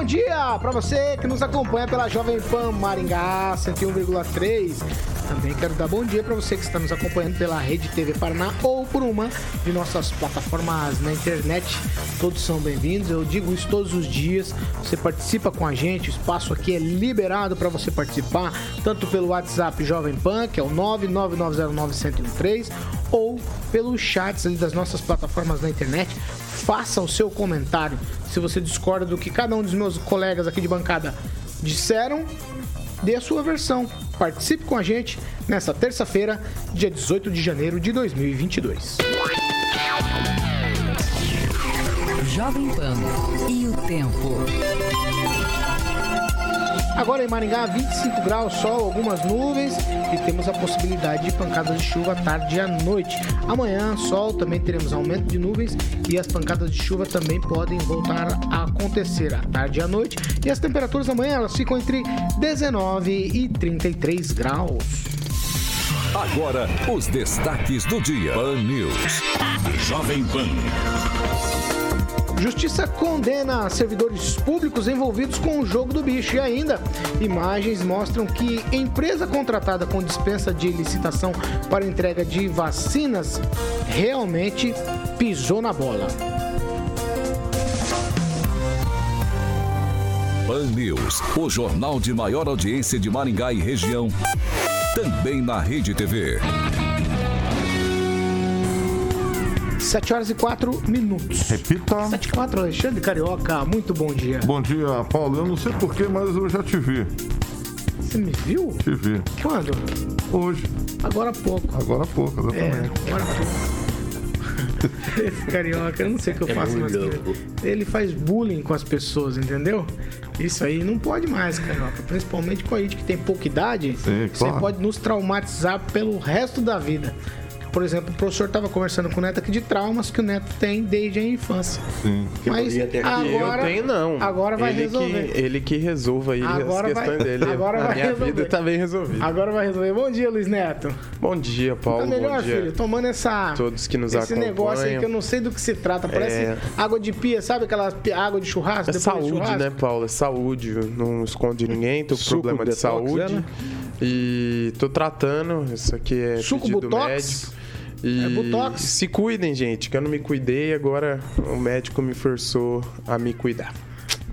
Bom dia para você que nos acompanha pela Jovem Pan Maringá 101,3. Também quero dar bom dia para você que está nos acompanhando pela Rede TV Paraná ou por uma de nossas plataformas na internet. Todos são bem-vindos. Eu digo isso todos os dias. Você participa com a gente. O espaço aqui é liberado para você participar, tanto pelo WhatsApp Jovem Pan, que é o 999091013, ou pelos chats das nossas plataformas na internet. Faça o seu comentário. Se você discorda do que cada um dos meus colegas aqui de bancada disseram, dê a sua versão. Participe com a gente nessa terça-feira, dia 18 de janeiro de 2022. Jovem Pan e o tempo. Agora em Maringá, 25 graus, sol, algumas nuvens e temos a possibilidade de pancadas de chuva à tarde e à noite. Amanhã, sol, também teremos aumento de nuvens e as pancadas de chuva também podem voltar a acontecer à tarde e à noite. E as temperaturas amanhã elas ficam entre 19 e 33 graus. Agora, os destaques do dia. Pan News. Jovem Pan. Justiça condena servidores públicos envolvidos com o jogo do bicho. E ainda, imagens mostram que empresa contratada com dispensa de licitação para entrega de vacinas realmente pisou na bola. Pan News, o jornal de maior audiência de Maringá e região. Também na Rede TV. 7 horas e 4 minutos. Repita. 7 e 4, Alexandre Carioca, muito bom dia. Bom dia, Paulo. Eu não sei porquê, mas eu já te vi. Você me viu? Te vi. Quando? Hoje. Agora há pouco. Agora há pouco, É, exatamente. agora há pouco. Esse carioca, eu não sei o que eu É faço ele. Ele faz bullying com as pessoas, entendeu? Isso aí não pode mais, carioca. Principalmente com a gente que tem pouca idade. Sim, Você claro. pode nos traumatizar pelo resto da vida. Por exemplo, o professor estava conversando com o Neto aqui de traumas que o Neto tem desde a infância. Sim. Mas agora, eu tenho não. Agora vai ele resolver. Que, ele que resolva aí Agora as questões vai- dele. agora a vai minha resolver. vida tá bem resolvida. Agora vai resolver. Bom dia, Luiz Neto. Bom dia, Paulo. Tá melhor, Bom dia. filho? Tomando essa. Todos que nos esse negócio aí que eu não sei do que se trata. Parece É. água de pia, sabe aquela água de churrasco? É depois de saúde, churrasco? né, Paulo? É saúde. Não esconde ninguém, tô com Suco problema de saúde. né? E tô tratando. Isso aqui é Suco pedido Botox? médico. E É Botox? se cuidem, gente, que eu não me cuidei, agora o médico me forçou a me cuidar.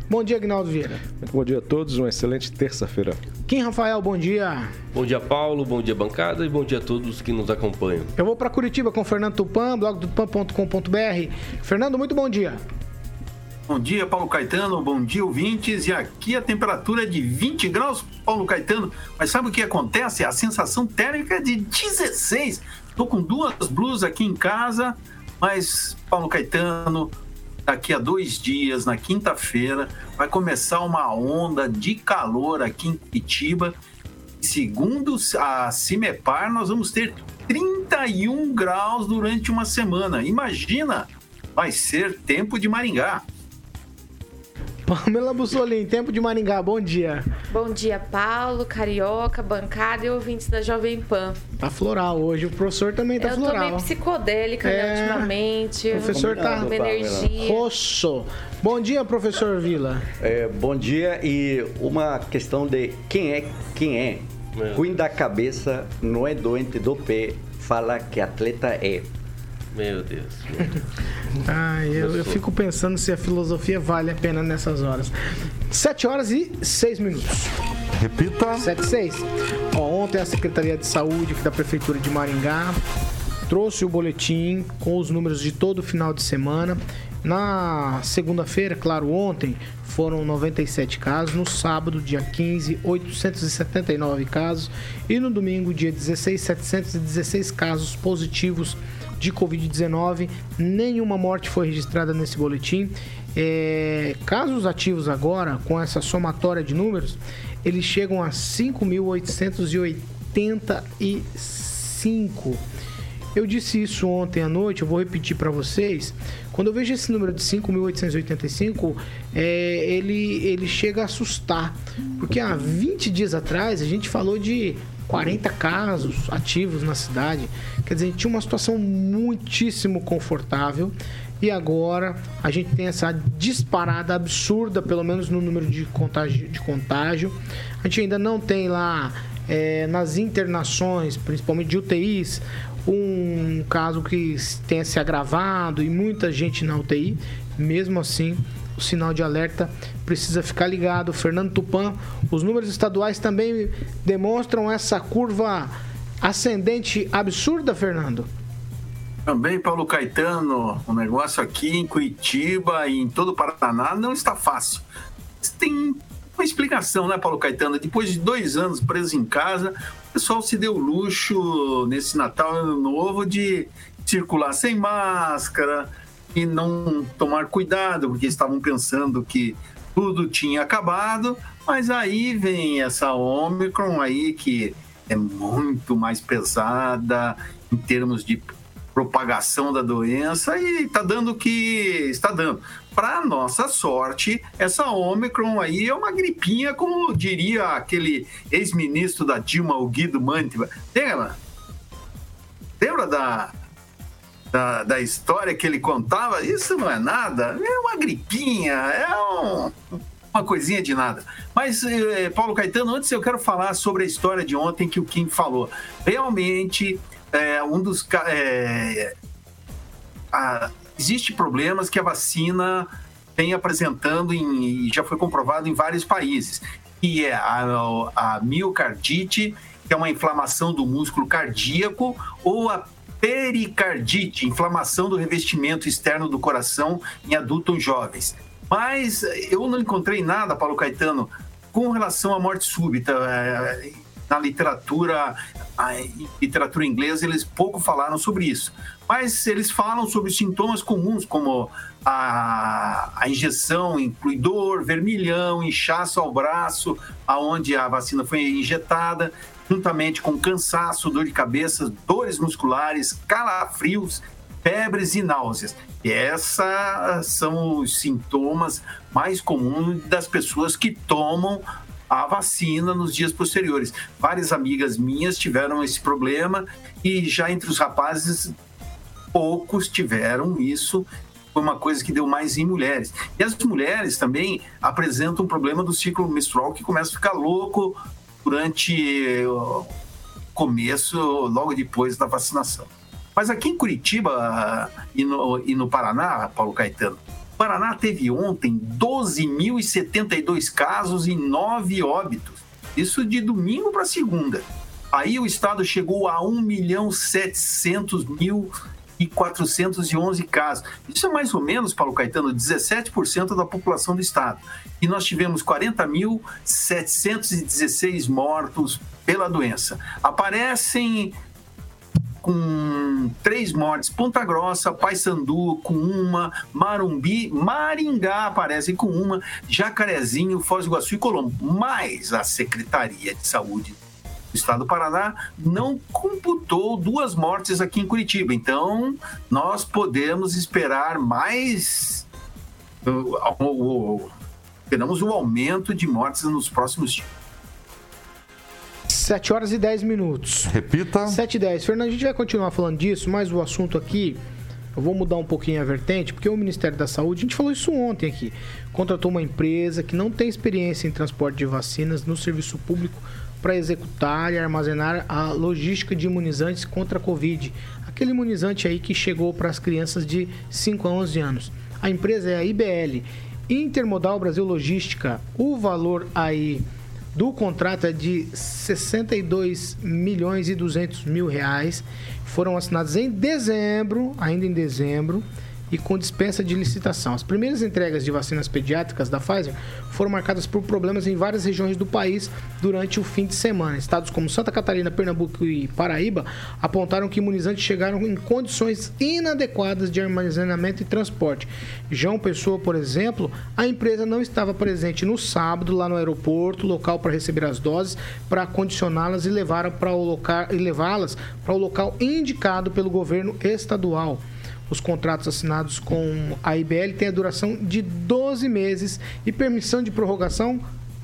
Bom dia, Agnaldo Vieira. Bom dia a todos, uma excelente terça-feira. Kim Rafael, bom dia. Bom dia, Paulo. Bom dia, bancada. E bom dia a todos que nos acompanham. Eu vou para Curitiba com o Fernando Tupan, blogdotupan.com.br. Fernando, muito bom dia. Bom dia, Paulo Caetano. Bom dia, ouvintes. E aqui a temperatura é de 20 graus, Paulo Caetano. Mas sabe o que acontece? A sensação térmica é de 16. Estou com duas blusas aqui em casa, mas, Paulo Caetano, daqui a dois dias, na quinta-feira, vai começar uma onda de calor aqui em Curitiba. Segundo a Cimepar, nós vamos ter 31 graus durante uma semana. Imagina, vai ser tempo de Maringá. Pamela Bussolini, tempo de Maringá, bom dia. Bom dia, Paulo, Carioca, bancada e ouvintes da Jovem Pan. Tá floral hoje, o professor também tá eu tô meio floral. psicodélica É, né, ultimamente. o professor tá- uma energia. Rosso. Bom dia, professor Vila. É, bom dia e uma questão de quem é quem é. É. Ruim da cabeça, não é doente do pé, fala que atleta é. Meu Deus. meu Deus. Ai, eu, eu fico pensando se a filosofia vale a pena nessas horas. 7 horas e 6 minutos. Repita. 7 e 6. Ó, ontem a Secretaria de Saúde da Prefeitura de Maringá trouxe o boletim com os números de todo o final de semana. Na segunda-feira, claro, ontem foram 97 casos, no sábado, dia 15, 879 casos e no domingo, dia 16, 716 casos positivos de Covid-19. Nenhuma morte foi registrada nesse boletim. É, casos ativos agora, com essa somatória de números, eles chegam a 5.885. Eu disse isso ontem à noite, eu vou repetir para vocês. Quando eu vejo esse número de 5.885, é, ele, ele chega a assustar. Porque há 20 dias atrás a gente falou de 40 casos ativos na cidade. Quer dizer, tinha uma situação muitíssimo confortável. E agora a gente tem essa disparada absurda, pelo menos no número de contágio. De contágio. A gente ainda não tem lá é, nas internações, principalmente de UTIs, um caso que tenha se agravado e muita gente na UTI. Mesmo assim, o sinal de alerta precisa ficar ligado. Fernando Tupan, os números estaduais também demonstram essa curva ascendente absurda, Fernando? Também, Paulo Caetano, o negócio aqui em Curitiba e em todo o Paraná não está fácil. Tem uma explicação, né, Paulo Caetano? Depois de dois anos preso em casa, o pessoal se deu luxo nesse Natal Ano Novo de circular sem máscara e não tomar cuidado, porque estavam pensando que tudo tinha acabado, mas aí vem essa Omicron aí que é muito mais pesada em termos de propagação da doença e está dando o que está dando. Para nossa sorte, essa Omicron aí é uma gripinha, como diria aquele ex-ministro da Dilma, o Guido Mantiva. Lembra? Lembra da, da, da, história que ele contava? Isso não é nada, é uma gripinha, é um, uma coisinha de nada. Mas, eh, Paulo Caetano, antes eu quero falar sobre a história de ontem que o Kim falou. Realmente, é, um dos. É, existe problemas que a vacina vem apresentando em, e já foi comprovado em vários países, que é a, a miocardite, que é uma inflamação do músculo cardíaco, ou a pericardite, inflamação do revestimento externo do coração em adultos jovens. Mas eu não encontrei nada, Paulo Caetano, com relação à morte súbita. É, na literatura, em literatura inglesa, eles pouco falaram sobre isso. Mas eles falam sobre sintomas comuns, como a, a injeção inclui dor, vermelhão, inchaço ao braço, aonde a vacina foi injetada, juntamente com cansaço, dor de cabeça, dores musculares, calafrios, febres e náuseas. E esses são os sintomas mais comuns das pessoas que tomam a vacina nos dias posteriores. Várias amigas minhas tiveram esse problema e já entre os rapazes poucos tiveram isso. Foi uma coisa que deu mais em mulheres. E as mulheres também apresentam um problema do ciclo menstrual que começa a ficar louco durante o começo, logo depois da vacinação. Mas aqui em Curitiba e no, e no Paraná, Paulo Caetano, Paraná teve ontem 12.072 casos e 9 óbitos. Isso de domingo para segunda. Aí o estado chegou a 1 milhão 700 mil e 411 casos. Isso é mais ou menos, Paulo Caetano, 17% da população do estado. E nós tivemos 40.716 mortos pela doença. Aparecem com três mortes. Ponta Grossa, Paysandu com uma, Marumbi, Maringá aparecem com uma, Jacarezinho, Foz do Iguaçu e Colombo. Mas a Secretaria de Saúde Estado do Paraná não computou duas mortes aqui em Curitiba. Então, nós podemos esperar mais. Esperamos o aumento de mortes nos próximos dias. 7 horas e 10 minutos. Repita. 7 e 10. Fernando, a gente vai continuar falando disso, mas o assunto aqui, eu vou mudar um pouquinho a vertente, porque o Ministério da Saúde, a gente falou isso ontem aqui, contratou uma empresa que não tem experiência em transporte de vacinas no serviço público para executar e armazenar a logística de imunizantes contra a Covid. Aquele imunizante aí que chegou para as crianças de 5 a 11 anos. A empresa é a IBL, Intermodal Brasil Logística. O valor aí do contrato é de 62 milhões e 200 mil reais. Foram assinados em dezembro, ainda em dezembro, e com dispensa de licitação. As primeiras entregas de vacinas pediátricas da Pfizer foram marcadas por problemas em várias regiões do país durante o fim de semana. Estados como Santa Catarina, Pernambuco e Paraíba apontaram que imunizantes chegaram em condições inadequadas de armazenamento e transporte. João Pessoa, por exemplo, a empresa não estava presente no sábado lá no aeroporto, local para receber as doses, para condicioná-las e e levá-las para o local indicado pelo governo estadual. Os contratos assinados com a IBL têm a duração de 12 meses e permissão de prorrogação,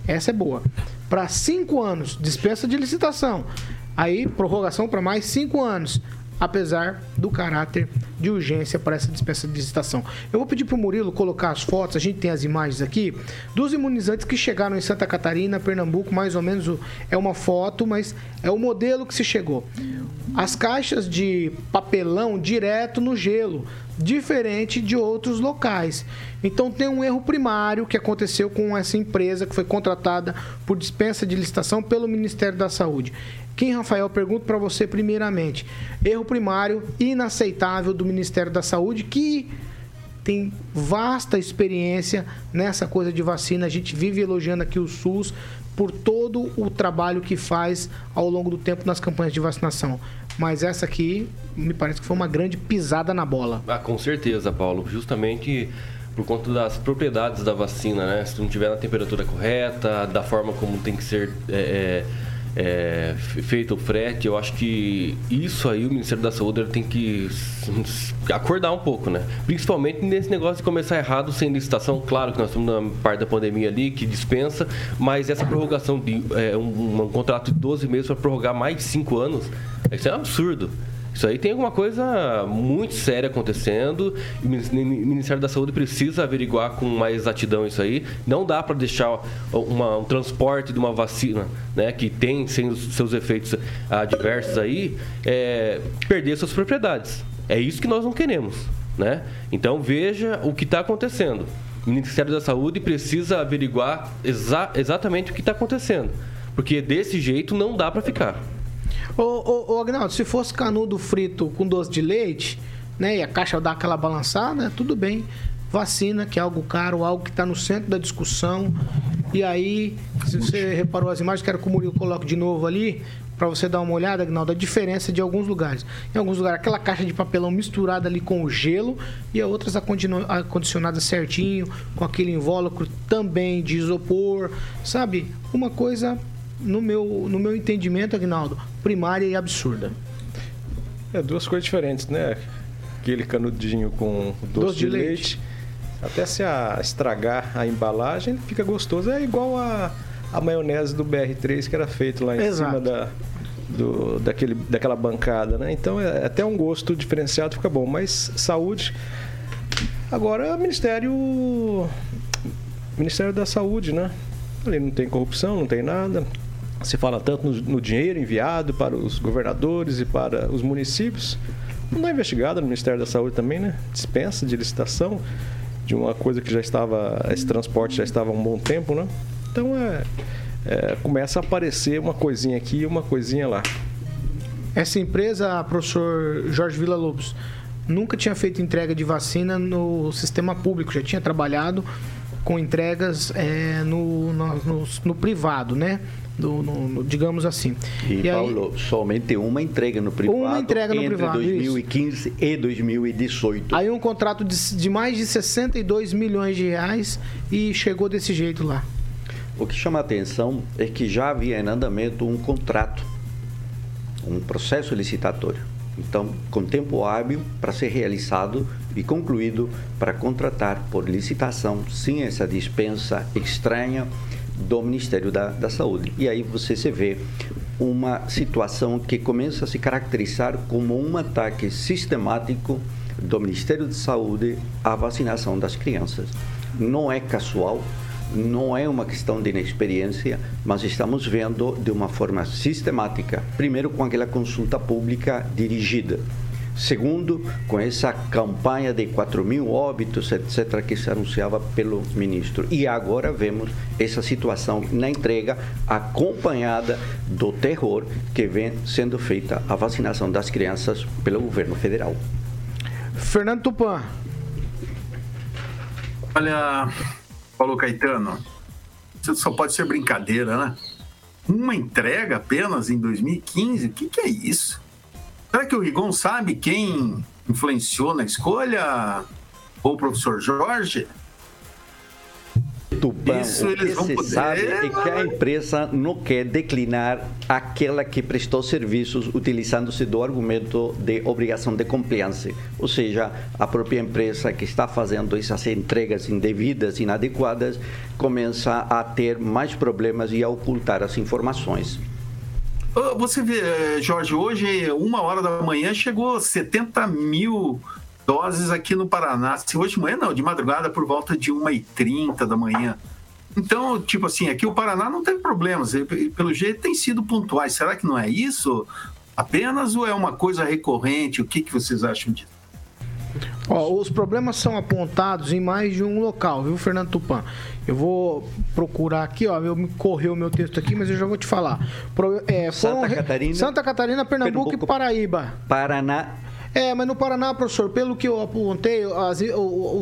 essa é boa, para 5 anos, dispensa de licitação. Aí, prorrogação para mais 5 anos apesar do caráter de urgência para essa dispensa de licitação. Eu vou pedir para o Murilo colocar as fotos, a gente tem as imagens aqui, dos imunizantes que chegaram em Santa Catarina, Pernambuco, mais ou menos é uma foto, mas é o modelo que se chegou. As caixas de papelão direto no gelo, diferente de outros locais. Então tem um erro primário que aconteceu com essa empresa que foi contratada por dispensa de licitação pelo Ministério da Saúde. Quem, Rafael, pergunto para você primeiramente. Erro primário inaceitável do Ministério da Saúde que tem vasta experiência nessa coisa de vacina. A gente vive elogiando aqui o SUS por todo o trabalho que faz ao longo do tempo nas campanhas de vacinação. Mas essa aqui me parece que foi uma grande pisada na bola. Ah, com certeza, Paulo. Justamente por conta das propriedades da vacina, né? Se não tiver na temperatura correta, da forma como tem que ser é, é, feito o frete, eu acho que isso aí o Ministério da Saúde tem que acordar um pouco, né? Principalmente nesse negócio de começar errado sem licitação. Claro que nós estamos na parte da pandemia ali que dispensa, mas essa prorrogação de é, um, um, contrato de 12 meses para prorrogar mais de 5 anos, isso é um absurdo. Isso aí tem alguma coisa muito séria acontecendo. O Ministério da Saúde precisa averiguar com mais exatidão isso aí. Não dá para deixar uma, um transporte de uma vacina, né, que tem seus efeitos adversos aí, é, perder suas propriedades. É isso que nós não queremos, né? Então veja o que está acontecendo. O Ministério da Saúde precisa averiguar exa exatamente o que está acontecendo, porque desse jeito não dá para ficar. Ô, ô, ô Agnaldo, se fosse canudo frito com doce de leite, né, e a caixa dá aquela balançada, tudo bem. Vacina, que é algo caro, algo que está no centro da discussão. E aí, se você reparou as imagens, quero que o Murilo coloque de novo ali, para você dar uma olhada, Agnaldo, a diferença de alguns lugares. Em alguns lugares, aquela caixa de papelão misturada ali com o gelo e outras acondicionadas certinho, com aquele invólucro também de isopor, sabe? Uma coisa no meu, no meu entendimento, Agnaldo, primária e absurda. É duas coisas diferentes, né? Aquele canudinho com doce, doce de, de leite. leite. Até se a, estragar a embalagem, fica gostoso. É igual a, a maionese do BR3 que era feito lá em Exato. cima da, do, daquele, daquela bancada, né? Então é até um gosto diferenciado, fica bom. Mas saúde. Agora, Ministério. Ministério da Saúde, né? Ali não tem corrupção, não tem nada. Se fala tanto no, no dinheiro enviado para os governadores e para os municípios. Não dá investigada no Ministério da Saúde também, né? Dispensa de licitação de uma coisa que já estava, esse transporte já estava há um bom tempo, né? Então é, é começa a aparecer uma coisinha aqui e uma coisinha lá. Essa empresa, professor Jorge Vila Lobos, nunca tinha feito entrega de vacina no sistema público, já tinha trabalhado com entregas é, no, no, no, no privado, né? Do, no, no, digamos assim. E, e Paulo, aí, somente uma entrega no privado uma entrega no entre privado, 2015 isso. e 2018. Aí um contrato de, de mais de 62 milhões de reais e chegou desse jeito lá. O que chama a atenção é que já havia em andamento um contrato, um processo licitatório. Então, com tempo hábil para ser realizado e concluído para contratar por licitação, sem essa dispensa estranha do Ministério da, da Saúde. E aí você se vê uma situação que começa a se caracterizar como um ataque sistemático do Ministério da Saúde à vacinação das crianças. Não é casual, não é uma questão de inexperiência, mas estamos vendo de uma forma sistemática, primeiro com aquela consulta pública dirigida, Segundo, com essa campanha de 4 mil óbitos, etc., que se anunciava pelo ministro. E agora vemos essa situação na entrega acompanhada do terror que vem sendo feita a vacinação das crianças pelo governo federal. Fernando Tupan, Olha, Paulo Caetano, isso só pode ser brincadeira, né? Uma entrega apenas em 2015? O que, que é isso? Será que o Rigon sabe quem influenciou na escolha? Ou o professor Jorge? Tupã, Isso o que se poder, sabe é que a empresa não quer declinar aquela que prestou serviços utilizando-se do argumento de obrigação de compliance. Ou seja, a própria empresa que está fazendo essas entregas indevidas, inadequadas, começa a ter mais problemas e a ocultar as informações. Ô, Você vê, eh, Jorge, hoje, uma hora da manhã, chegou 70 mil doses aqui no Paraná. Se hoje de manhã, não, de madrugada, por volta de 1h30 da manhã. Então, tipo assim, aqui o Paraná não teve problemas. Pelo jeito, tem sido pontuais. Será que não é isso apenas ou é uma coisa recorrente? O que, que vocês acham disso? Ó, os problemas são apontados em mais de um local, viu, Fernando Tupan? Eu vou procurar aqui, ó. Eu me correu o meu texto aqui, mas eu já vou te falar. Pro- é, Santa re- Catarina, Santa Catarina, Pernambuco, Pernambuco, e Paraíba. Paraná, É, mas no Paraná, professor, pelo que eu apontei, as-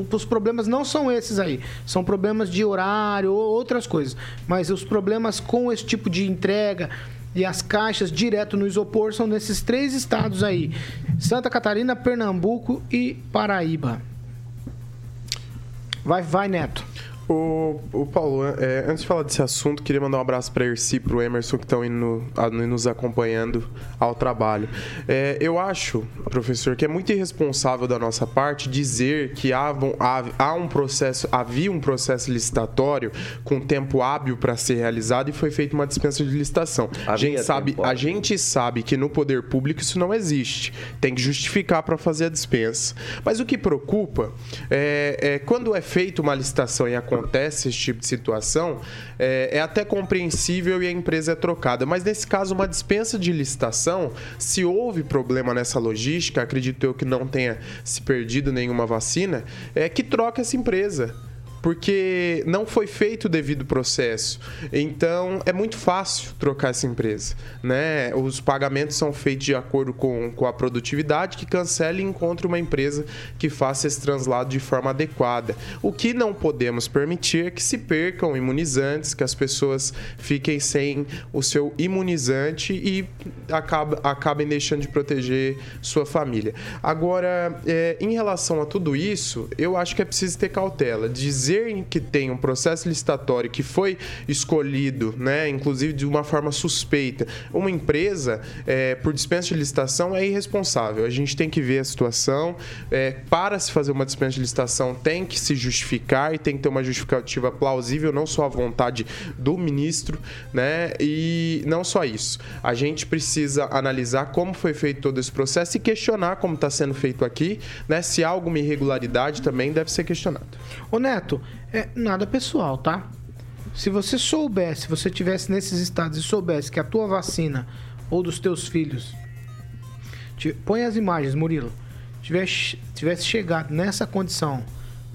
os problemas não são esses aí. São problemas de horário ou outras coisas. Mas os problemas com esse tipo de entrega e as caixas direto no isopor são nesses três estados aí: Santa Catarina, Pernambuco e Paraíba. Vai, vai, Neto. O, o Paulo, é, antes de falar desse assunto, queria mandar um abraço para Erci e para o Emerson que estão nos acompanhando ao trabalho. É, eu acho, professor, que é muito irresponsável da nossa parte dizer que há, há, há um processo, havia um processo licitatório com tempo hábil para ser realizado e foi feita uma dispensa de licitação. A gente, sabe, a gente sabe que no poder público isso não existe. Tem que justificar para fazer a dispensa. Mas o que preocupa é, é quando é feita uma licitação e acontece esse tipo de situação, é, é até compreensível e a empresa é trocada. Mas nesse caso, uma dispensa de licitação, se houve problema nessa logística, acredito eu que não tenha se perdido nenhuma vacina, é que troca essa empresa porque não foi feito o devido processo. Então é muito fácil trocar essa empresa. Né? Os pagamentos são feitos de acordo com, com a produtividade, que cancele e encontre uma empresa que faça esse translado de forma adequada. O que não podemos permitir é que se percam imunizantes, que as pessoas fiquem sem o seu imunizante e acaba, acabem deixando de proteger sua família. Agora, é, em relação a tudo isso, eu acho que é preciso ter cautela. Dizer que tem um processo licitatório que foi escolhido, né, inclusive de uma forma suspeita, uma empresa é, por dispensa de licitação é irresponsável. A gente tem que ver a situação. É, para se fazer uma dispensa de licitação, tem que se justificar e tem que ter uma justificativa plausível, não só a vontade do ministro, né? E não só isso. A gente precisa analisar como foi feito todo esse processo e questionar como está sendo feito aqui, né? Se há alguma irregularidade também deve ser questionado. Ô Neto, é nada pessoal, tá? Se você soubesse, se você tivesse nesses estados e soubesse que a tua vacina ou dos teus filhos, te- põe as imagens, Murilo, tivesse, tivesse chegado nessa condição,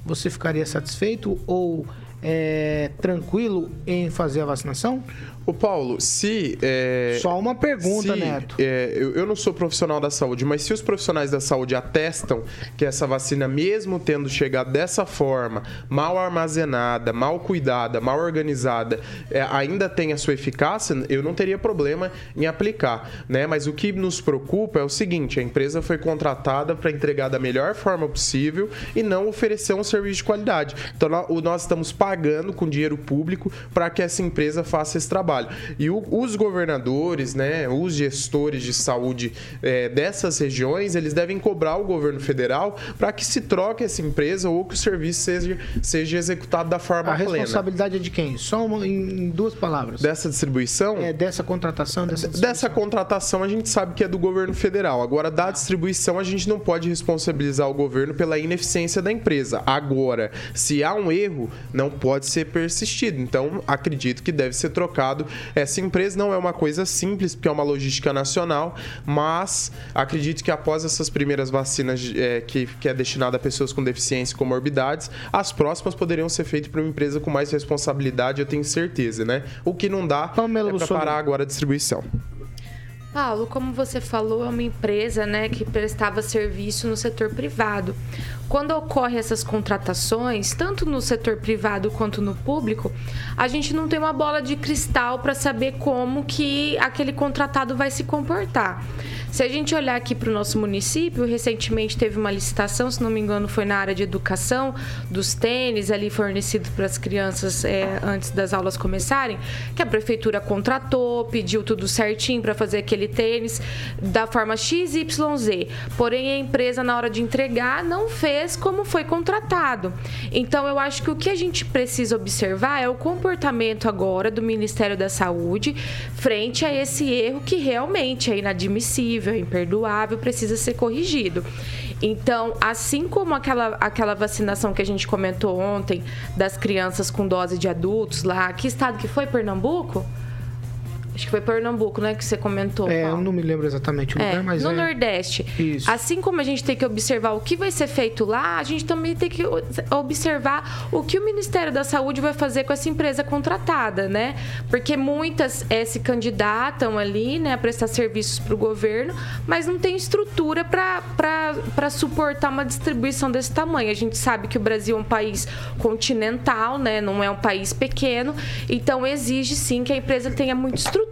você ficaria satisfeito ou é, tranquilo em fazer a vacinação? Ô Paulo, se. é, Só uma pergunta, se, Neto. é, eu, eu não sou profissional da saúde, mas se os profissionais da saúde atestam que essa vacina, mesmo tendo chegado dessa forma, mal armazenada, mal cuidada, mal organizada, é, ainda tem a sua eficácia, eu não teria problema em aplicar. Né? Mas o que nos preocupa é o seguinte: a empresa foi contratada para entregar da melhor forma possível e não oferecer um serviço de qualidade. Então nós estamos pagando com dinheiro público para que essa empresa faça esse trabalho. E o- os governadores, né, os gestores de saúde eh, dessas regiões, eles devem cobrar o governo federal para que se troque essa empresa ou que o serviço seja, seja executado da forma A plena. responsabilidade é de quem? Só uma- em duas palavras. Dessa distribuição? É dessa contratação, dessa Dessa contratação a gente sabe que é do governo federal. Agora, da distribuição, a gente não pode responsabilizar o governo pela ineficiência da empresa. Agora, se há um erro, não pode ser persistido. Então, acredito que deve ser trocado. Essa empresa não é uma coisa simples, porque é uma logística nacional, mas acredito que após essas primeiras vacinas eh, que, que é destinada a pessoas com deficiência e comorbidades, as próximas poderiam ser feitas por uma empresa com mais responsabilidade, eu tenho certeza, né? O que não dá é para parar agora a distribuição. Paulo, como você falou, é uma empresa né, que prestava serviço no setor privado. Quando ocorrem essas contratações, tanto no setor privado quanto no público, a gente não tem uma bola de cristal para saber como que aquele contratado vai se comportar. Se a gente olhar aqui para o nosso município, recentemente teve uma licitação, se não me engano, foi na área de educação, dos tênis ali fornecidos para as crianças é, antes das aulas começarem, que a prefeitura contratou, pediu tudo certinho para fazer aquele tênis da forma XYZ. Porém, a empresa, na hora de entregar, não fez como foi contratado. Então, eu acho que o que a gente precisa observar é o comportamento agora do Ministério da Saúde frente a esse erro que realmente é inadmissível, é imperdoável, precisa ser corrigido. Então, assim como aquela, aquela vacinação que a gente comentou ontem das crianças com dose de adultos lá, que estado que foi? Pernambuco? Acho que foi Pernambuco, né, que você comentou. É, Paulo. eu não me lembro exatamente o lugar, É, mas no é... Nordeste. Isso. Assim como a gente tem que observar o que vai ser feito lá, a gente também tem que observar o que o Ministério da Saúde vai fazer com essa empresa contratada, né? Porque muitas eh, se candidatam ali, né, a prestar serviços para o governo, mas não tem estrutura para suportar uma distribuição desse tamanho. A gente sabe que o Brasil é um país continental, né? Não é um país pequeno, então exige sim que a empresa tenha muita estrutura.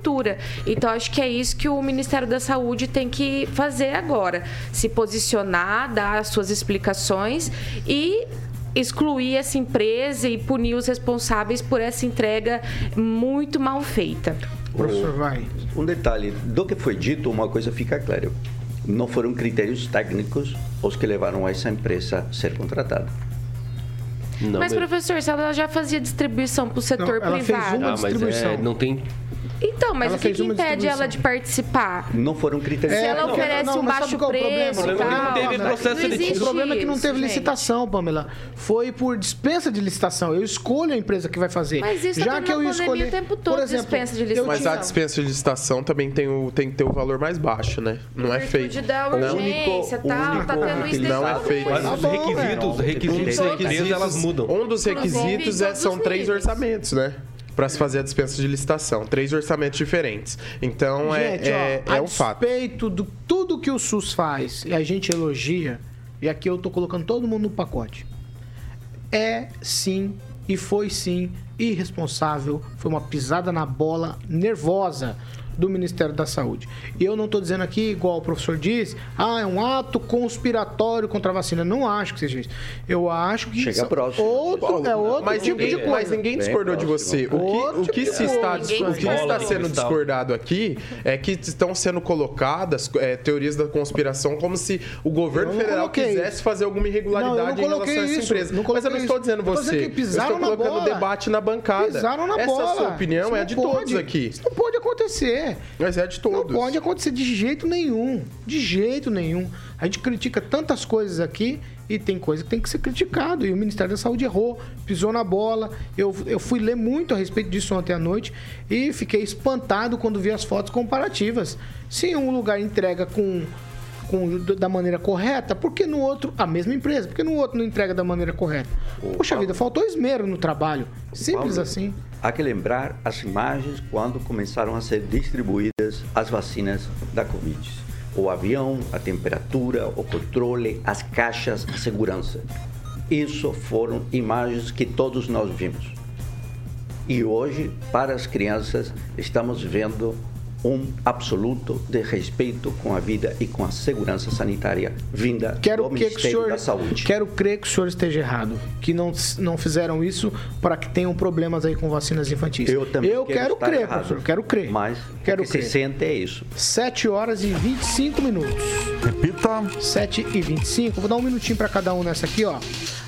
Então acho que é isso que o Ministério da Saúde tem que fazer agora, se posicionar, dar as suas explicações e excluir essa empresa e punir os responsáveis por essa entrega muito mal feita. Professor, vai. Um detalhe, do que foi dito, uma coisa fica clara. Não foram critérios técnicos os que levaram essa empresa a ser contratada. Não, mas, professor, se ela já fazia distribuição para o setor ela fez privado. uma Ah, mas distribuição. é, não tem. Então, mas Ela o que, que impede ela de participar? Não foram critérios Se ela oferece não, um baixo é o problema? preço O problema tal. é que não teve Não processo existe seletivo. O problema é que não isso, teve gente. licitação, Pamela. Foi por dispensa de licitação. Eu escolho a empresa que vai fazer. Mas isso tá Já tendo que eu escolhi, o tempo todo, por exemplo, dispensa de licitação. Mas a dispensa de licitação também tem, o, tem que ter o valor mais baixo, né? Não é feito. Da Não, urgência, tal, único tá tendo isso Não é feito. Mas Tá os requisitos, requisitos Um empresa, elas mudam. Um dos requisitos é, são três orçamentos, né? Para se fazer a dispensa de licitação. Três orçamentos diferentes. Então, é, Gente, é, ó, é a um fato. despeito de tudo que o SUS faz e a gente elogia, e aqui eu tô colocando todo mundo no pacote, é sim e foi sim irresponsável, foi uma pisada na bola nervosa do Ministério da Saúde. E eu não estou dizendo aqui, igual o professor diz, ah, é um ato conspiratório contra a vacina. Não acho que seja isso. Eu acho que Chega são próximo. outro, é outro Mas tipo ninguém, de coisa. mas ninguém discordou de você. O que, o que tipo se está, o que está sendo discordado aqui é que estão sendo colocadas é, teorias da conspiração como se o governo não federal coloquei quisesse fazer alguma Não, irregularidade não em relação coloquei a essa isso. empresa. Não Mas eu não estou dizendo você. Eu estou colocando bola. debate na bancada. Pisaram na Essa bola. sua opinião Isso é não de pode. todos aqui. Isso não pode acontecer. Mas é de Não todos. pode acontecer de jeito nenhum. De jeito nenhum. A gente critica tantas coisas aqui e tem coisa que tem que ser criticado. E o Ministério da Saúde errou, pisou na bola. Eu, eu fui ler muito a respeito disso ontem à noite e fiquei espantado quando vi as fotos comparativas. Se um lugar entrega com. com- da maneira correta, por que no outro, a mesma empresa, por que no outro não entrega da maneira correta? Poxa vida, faltou esmero no trabalho. Simples assim. Há que lembrar as imagens quando começaram a ser distribuídas as vacinas da Covid. O avião, a temperatura, o controle, as caixas, a segurança. Isso foram imagens que todos nós vimos. E hoje, para as crianças, estamos vendo um absoluto de respeito com a vida e com a segurança sanitária vinda Quero do que, que o Ministério senhor, da Saúde. quero crer que o senhor esteja errado, que não, não fizeram isso para que tenham problemas aí com vacinas infantis. Eu também Eu quero estar crer, errado. professor, quero crer. Mas quero o que crer. se sente é isso. 7 horas e 25 minutos. Repita. 7 e 25. Vou dar um minutinho para cada um nessa aqui, ó.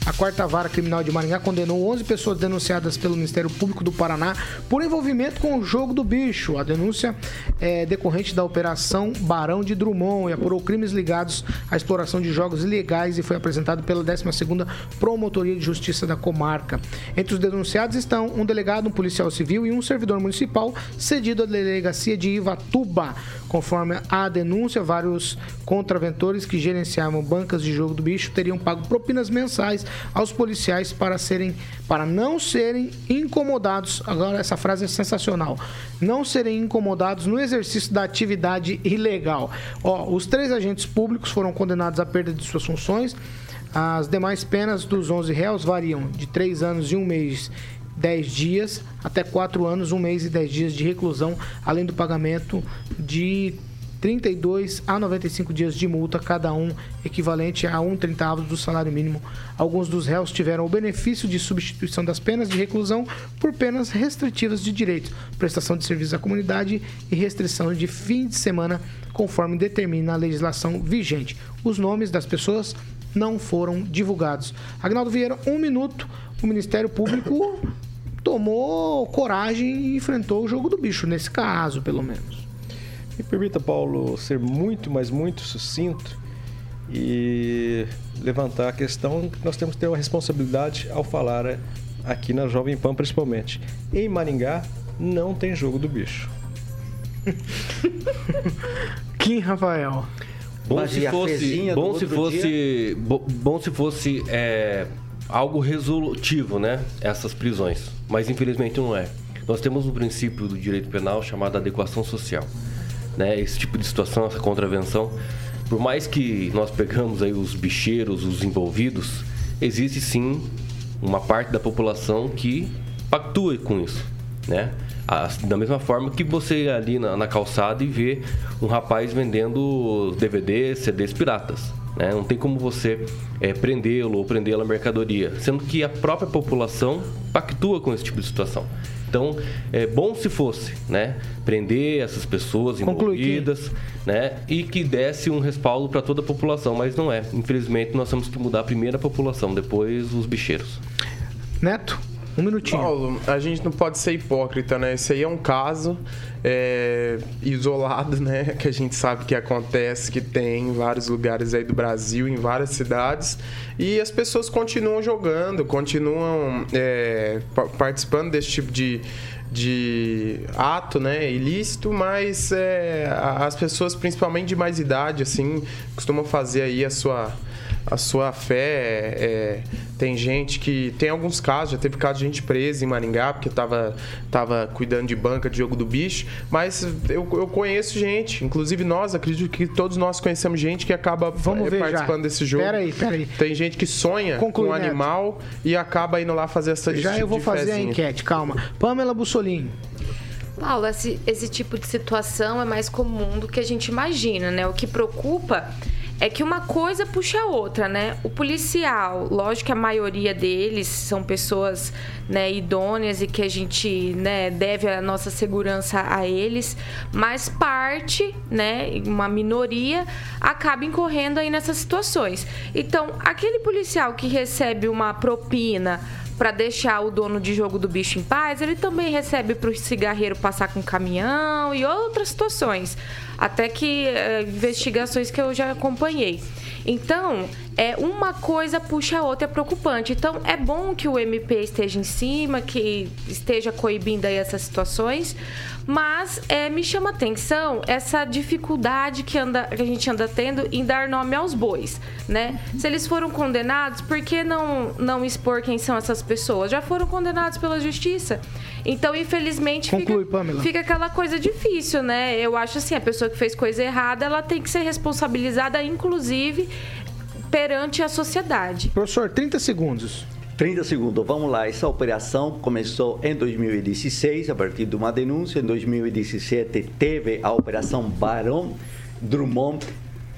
A quarta vara criminal de Maringá condenou 11 pessoas denunciadas pelo Ministério Público do Paraná por envolvimento com o jogo do bicho. A denúncia é decorrente da operação Barão de Drummond e apurou crimes ligados à exploração de jogos ilegais e foi apresentado pela 12ª Promotoria de Justiça da comarca. Entre os denunciados estão um delegado, um policial civil e um servidor municipal cedido à delegacia de Ivatuba. Conforme a denúncia, vários contraventores que gerenciavam bancas de jogo do bicho teriam pago propinas mensais aos policiais para serem para não serem incomodados. Agora essa frase é sensacional. Não serem incomodados no exercício da atividade ilegal. Ó, os três agentes públicos foram condenados à perda de suas funções. As demais penas dos 11 réus variam de 3 anos e 1 mês 10 dias até 4 anos, 1 mês e 10 dias de reclusão, além do pagamento de 32 a 95 dias de multa, cada um equivalente a um trintavo do salário mínimo. Alguns dos réus tiveram o benefício de substituição das penas de reclusão por penas restritivas de direitos, prestação de serviço à comunidade e restrição de fim de semana, conforme determina a legislação vigente. Os nomes das pessoas não foram divulgados. Agnaldo Vieira, um minuto. O Ministério Público tomou coragem e enfrentou o jogo do bicho, nesse caso, pelo menos. Me permita, Paulo, ser muito, mas muito sucinto e levantar a questão que nós temos que ter uma responsabilidade ao falar aqui na Jovem Pan, principalmente. Em Maringá, não tem jogo do bicho. Kim Rafael. Bom Mas se fosse, fezinha do bom se fosse, bo- bom se fosse algo resolutivo, né? Essas prisões. Mas infelizmente não é. Nós temos um princípio do direito penal chamado adequação social, né? Esse tipo de situação, essa contravenção, por mais que nós pegamos aí os bicheiros, os envolvidos, existe sim uma parte da população que pactua com isso, né? Da mesma forma que você ali na, na calçada e vê um rapaz vendendo DVDs, CDs piratas. Né? Não tem como você eh, prendê-lo ou prendê-lo à mercadoria, sendo que a própria população pactua com esse tipo de situação. Então, é bom se fosse, né, prender essas pessoas envolvidas, né, e que desse um respaldo para toda a população, mas não é. Infelizmente, nós temos que mudar primeiro a população, depois os bicheiros. Neto, um minutinho. Paulo, a gente não pode ser hipócrita, né? Esse aí é um caso é, isolado, né? Que a gente sabe que acontece, que tem em vários lugares aí do Brasil, em várias cidades. E as pessoas continuam jogando, continuam é, pa- participando desse tipo de, de ato, né? Ilícito, mas é, as pessoas, principalmente de mais idade, assim, costumam fazer aí a sua a sua fé. é, tem gente que. Tem alguns casos, já teve caso de gente presa em Maringá, porque tava, tava cuidando de banca de jogo do bicho. Mas eu, eu conheço gente, inclusive nós, acredito que todos nós conhecemos gente que acaba Vamos é, ver já. participando desse jogo. Peraí, peraí. Tem gente que sonha Conclui, com o Neto. animal e acaba indo lá fazer essa Já tipo eu vou de fazer a enquete, calma. Pamela Bussolini. Paulo, esse, esse tipo de situação é mais comum do que a gente imagina, né? O que preocupa é que uma coisa puxa a outra, né? O policial, lógico que a maioria deles são pessoas né, idôneas e que a gente né, deve a nossa segurança a eles, mas parte, né, uma minoria, acaba incorrendo aí nessas situações. Então, aquele policial que recebe uma propina para deixar o dono de jogo do bicho em paz, ele também recebe para o cigarreiro passar com caminhão e outras situações. Até que eh, investigações que eu já acompanhei. Então, é uma coisa puxa a outra, é preocupante. Então, é bom que o MP esteja em cima, que esteja coibindo aí essas situações, mas é, me chama atenção essa dificuldade que, anda, que a gente anda tendo em dar nome aos bois, né? Se eles foram condenados, por que não, não expor quem são essas pessoas? Já foram condenados pela justiça. Então, infelizmente, Conclui, fica, fica aquela coisa difícil, né? Eu acho assim, a pessoa que fez coisa errada, ela tem que ser responsabilizada, inclusive, perante a sociedade. Professor, 30 segundos. 30 segundos, vamos lá. Essa operação começou em 2016, a partir de uma denúncia. Em 2017, teve a Operação Barão Drummond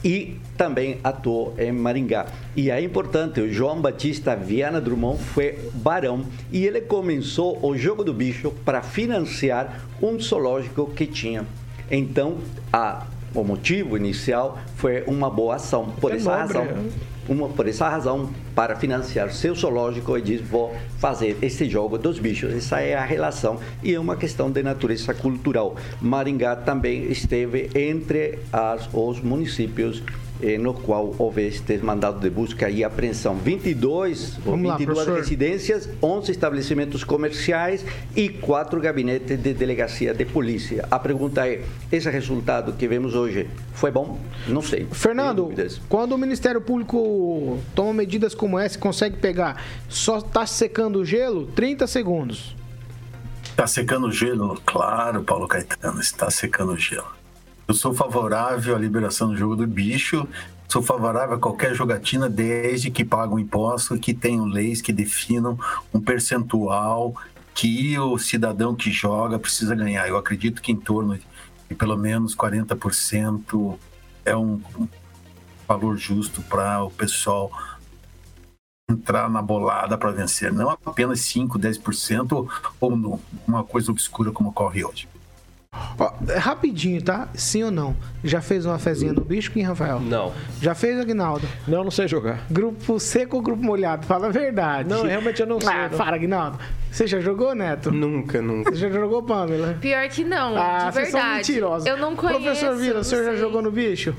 e também atuou em Maringá. E é importante, o João Batista Viana Drummond foi barão e ele começou o jogo do bicho para financiar um zoológico que tinha. Então, a, o motivo inicial foi uma boa ação. Por É essa nobre, razão, é. uma, por essa razão, para financiar seu zoológico, ele diz: vou fazer esse jogo dos bichos. Essa é a relação e é uma questão de natureza cultural. Maringá também esteve entre as, os municípios no qual houve este mandado de busca e apreensão. 22, ou Vamos lá, 22 professor. residências, 11 estabelecimentos comerciais e 4 gabinetes de delegacia de polícia. A pergunta é, esse resultado que vemos hoje foi bom? Não sei. Fernando, quando o Ministério Público toma medidas como essa, consegue pegar, só tá secando o gelo, 30 segundos. Está secando o gelo? Claro, Paulo Caetano, está secando o gelo. Eu sou favorável à liberação do jogo do bicho, sou favorável a qualquer jogatina desde que pagam imposto, que tenham leis que definam um percentual que o cidadão que joga precisa ganhar. Eu acredito que em torno de pelo menos 40% é um valor justo para o pessoal entrar na bolada para vencer, não apenas 5, 10% ou, uma coisa obscura como ocorre hoje. Ó, é rapidinho, tá? Sim ou não? Já fez uma fezinha no bicho, hein, Rafael? Não. Já fez, Aguinaldo? Não, não sei jogar. Grupo seco ou grupo molhado? Fala a verdade. Não, realmente eu não sei, Ah, não. para, Aguinaldo. Você já jogou, Neto? Nunca, nunca. Você já jogou, Pamela? Pior que não, Ah, de vocês são verdade. mentirosos. Eu não conheço. Professor Vila, o senhor já sei. jogou no bicho?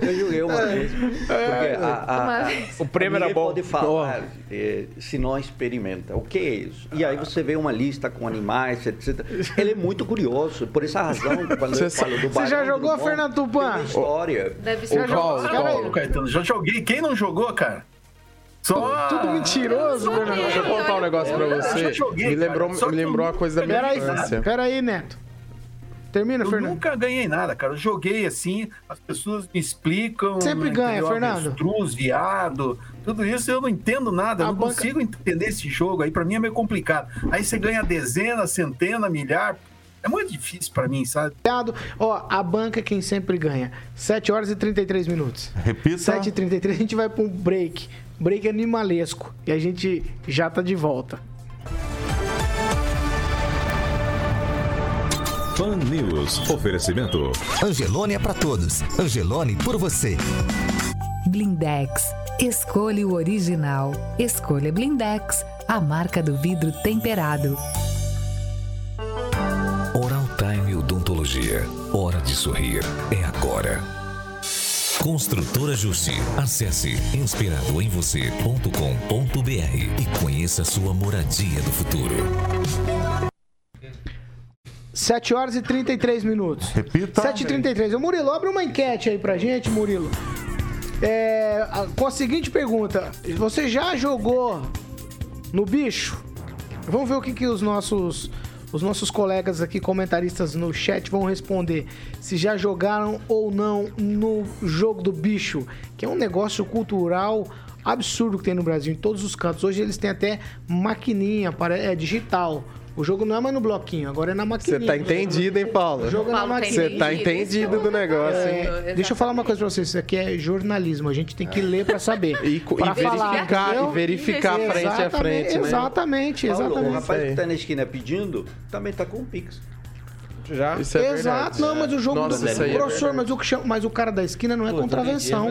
Eu joguei uma vez. Porque a- a- Uma a- vez. O prêmio era bom. pode falar eh, se não experimenta. O que é isso? E aí você vê uma lista com animais, etc. Ele é muito curioso. Por essa razão, quando eu Você falo do Você já jogou, Drummond, Fernando Tupan? história. Deve ser. Paulo Caetano, já joguei. Quem não jogou, cara? Só. Tudo mentiroso, Eu Fernando. Deixa eu contar um negócio pra Eu você. já joguei, me lembrou, cara, me eu lembrou uma coisa da minha infância. pera aí, Neto. Termina, Eu Fernando. nunca ganhei nada, cara. Eu joguei assim, as pessoas me explicam. Sempre ganha? Fernando. Avestruz, viado, tudo isso eu não entendo nada. A Eu não banca- consigo entender esse jogo aí. Pra mim é meio complicado. Aí você ganha dezena, centena, milhar. É muito difícil pra mim, sabe? Ó, a banca é quem sempre ganha. 7 horas e 33 minutos. Repita. 7 e 33 a gente vai pra um break. Break animalesco. E a gente já tá de volta. Fan News. Oferecimento. Angelone é pra todos. Angelone por você. Blindex. Escolha o original. Escolha Blindex, a marca do vidro temperado. Oral Time Odontologia. Hora de sorrir. É agora. Construtora Justi. Acesse inspiradoemvocê.com.br e conheça sua moradia do futuro. 7 horas e 33 minutos. Repita. 7 e 33 Ô, Murilo, abre uma enquete aí pra gente, Murilo. É, com a seguinte pergunta: Você já jogou no bicho? Vamos ver o que, que os nossos. Os nossos colegas aqui, comentaristas no chat, vão responder se já jogaram ou não no jogo do bicho, que é um negócio cultural absurdo que tem no Brasil, em todos os cantos. Hoje eles têm até maquininha, para- é digital. O jogo não é mais no bloquinho, agora é na Você maquininha. tá entendido, hein, Paulo? O jogo é na Paulo tá maquininha. Você tá entendido do negócio, hein? É, deixa eu falar uma coisa pra vocês, isso aqui é jornalismo, a gente tem que ler pra saber. E, Pra e verificar, entendeu? e verificar frente a frente, né? Exatamente, Paulo, o exatamente. rapaz que está na esquina pedindo também está com o Pix. Já? Isso é Exato, verdade. não, mas o jogo Nossa, do isso aí é professor, mas o, que chama- mas o cara da esquina não é contravenção.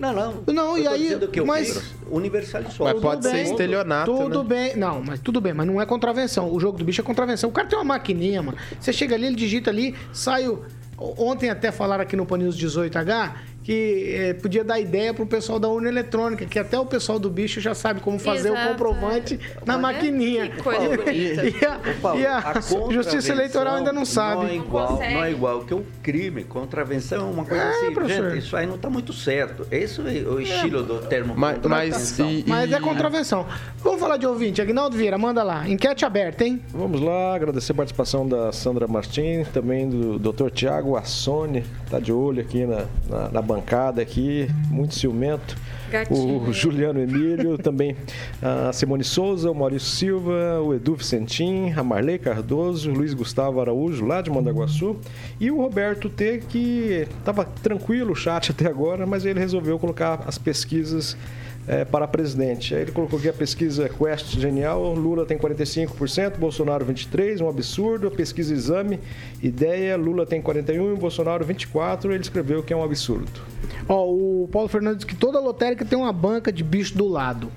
Não, não. Não, Eu e tô aí, dizendo que o mas- Pix universalizou. Mas Tudo pode ser bem, estelionato, Tudo né? bem, não, mas tudo bem, mas não é contravenção. O jogo do bicho é contravenção. O cara tem uma maquininha, mano. Você chega ali, ele digita ali, sai o. Ontem até falaram aqui no Pan News 18H que eh, podia dar ideia pro pessoal da urna eletrônica, que até o pessoal do bicho já sabe como fazer o Exato, comprovante na Olha, maquininha. que coisa E, bonita. e a, Paulo, e a a Justiça Eleitoral ainda não sabe. Não é igual, consegue. não é igual que o crime. Contravenção é uma coisa É, assim. professor. Gente, isso aí não está muito certo. Esse é o estilo do termo Mas, mas, e, Mas e- é contravenção. Vamos falar de ouvinte. Agnaldo Vieira, manda lá. Enquete aberta, hein? Vamos lá, agradecer a participação da Sandra Martins, também do Dr. Tiago Assone, tá de olho aqui na, na, na bancada aqui, muito ciumento. Gatinho. O Juliano Emílio, também a Simone Souza, o Maurício Silva, o Edu Vicentim, a Marley Cardoso, o Luiz Gustavo Araújo, lá de Mandaguaçu, e o Roberto T, que estava tranquilo o chat até agora, mas ele resolveu colocar as pesquisas eh, para presidente. Aí ele colocou aqui a pesquisa Quest Genial, Lula tem 45%, Bolsonaro 23%, um absurdo. A pesquisa Exame, Ideia, Lula tem 41%, Bolsonaro 24%, ele escreveu que é um absurdo. Ó, o Paulo Fernandes diz que toda lotérica tem uma banca de bicho do lado.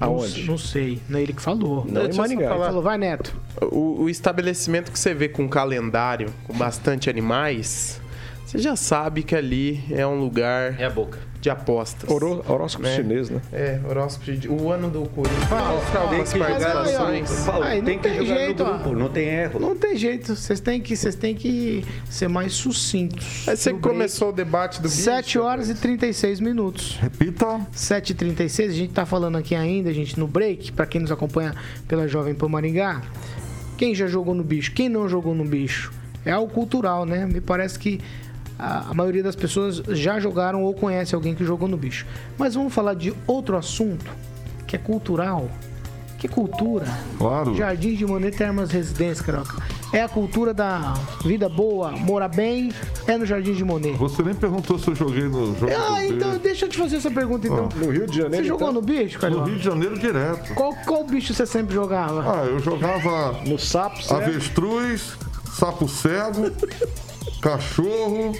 Não Aonde? s- Não, sei, não é ele que falou. Não, só Maringá. falar. Falou, vai, Neto. O, o estabelecimento que você vê com calendário, com bastante animais, você já sabe que ali é um lugar É a boca. De apostas. Horó- Horóscopo Né? chinês, né? É, horóscopo de... O ano do Corinthians. Fala, fala. Tem que jogar Aí não tem que tem jogar jeito, no ó. grupo, não tem erro. Não tem jeito, vocês têm que, vocês têm que ser mais sucintos. Aí você No break, começou o debate do bicho. 7 horas e 36 minutos. Repita. 7h36, a gente tá falando aqui ainda, gente, no break, pra quem nos acompanha pela Jovem Pan Maringá. Quem já jogou no bicho? Quem não jogou no bicho? É algo cultural, né? Me parece que a, a maioria das pessoas já jogaram ou conhece alguém que jogou no bicho. Mas vamos falar de outro assunto que é cultural. Que cultura? Claro. Jardim de Monet Termas Residência, Caroca. É a cultura da vida boa, morar bem, é no Jardim de Monet. Você nem perguntou se eu joguei no jogo. Ah, então bicho. deixa eu te fazer essa pergunta então. No Rio de Janeiro, Você jogou então? no bicho, No Carioca? Rio de Janeiro direto. Qual, qual bicho você sempre jogava? Ah, eu jogava No sapo, certo? avestruz, sapo cego, cachorro,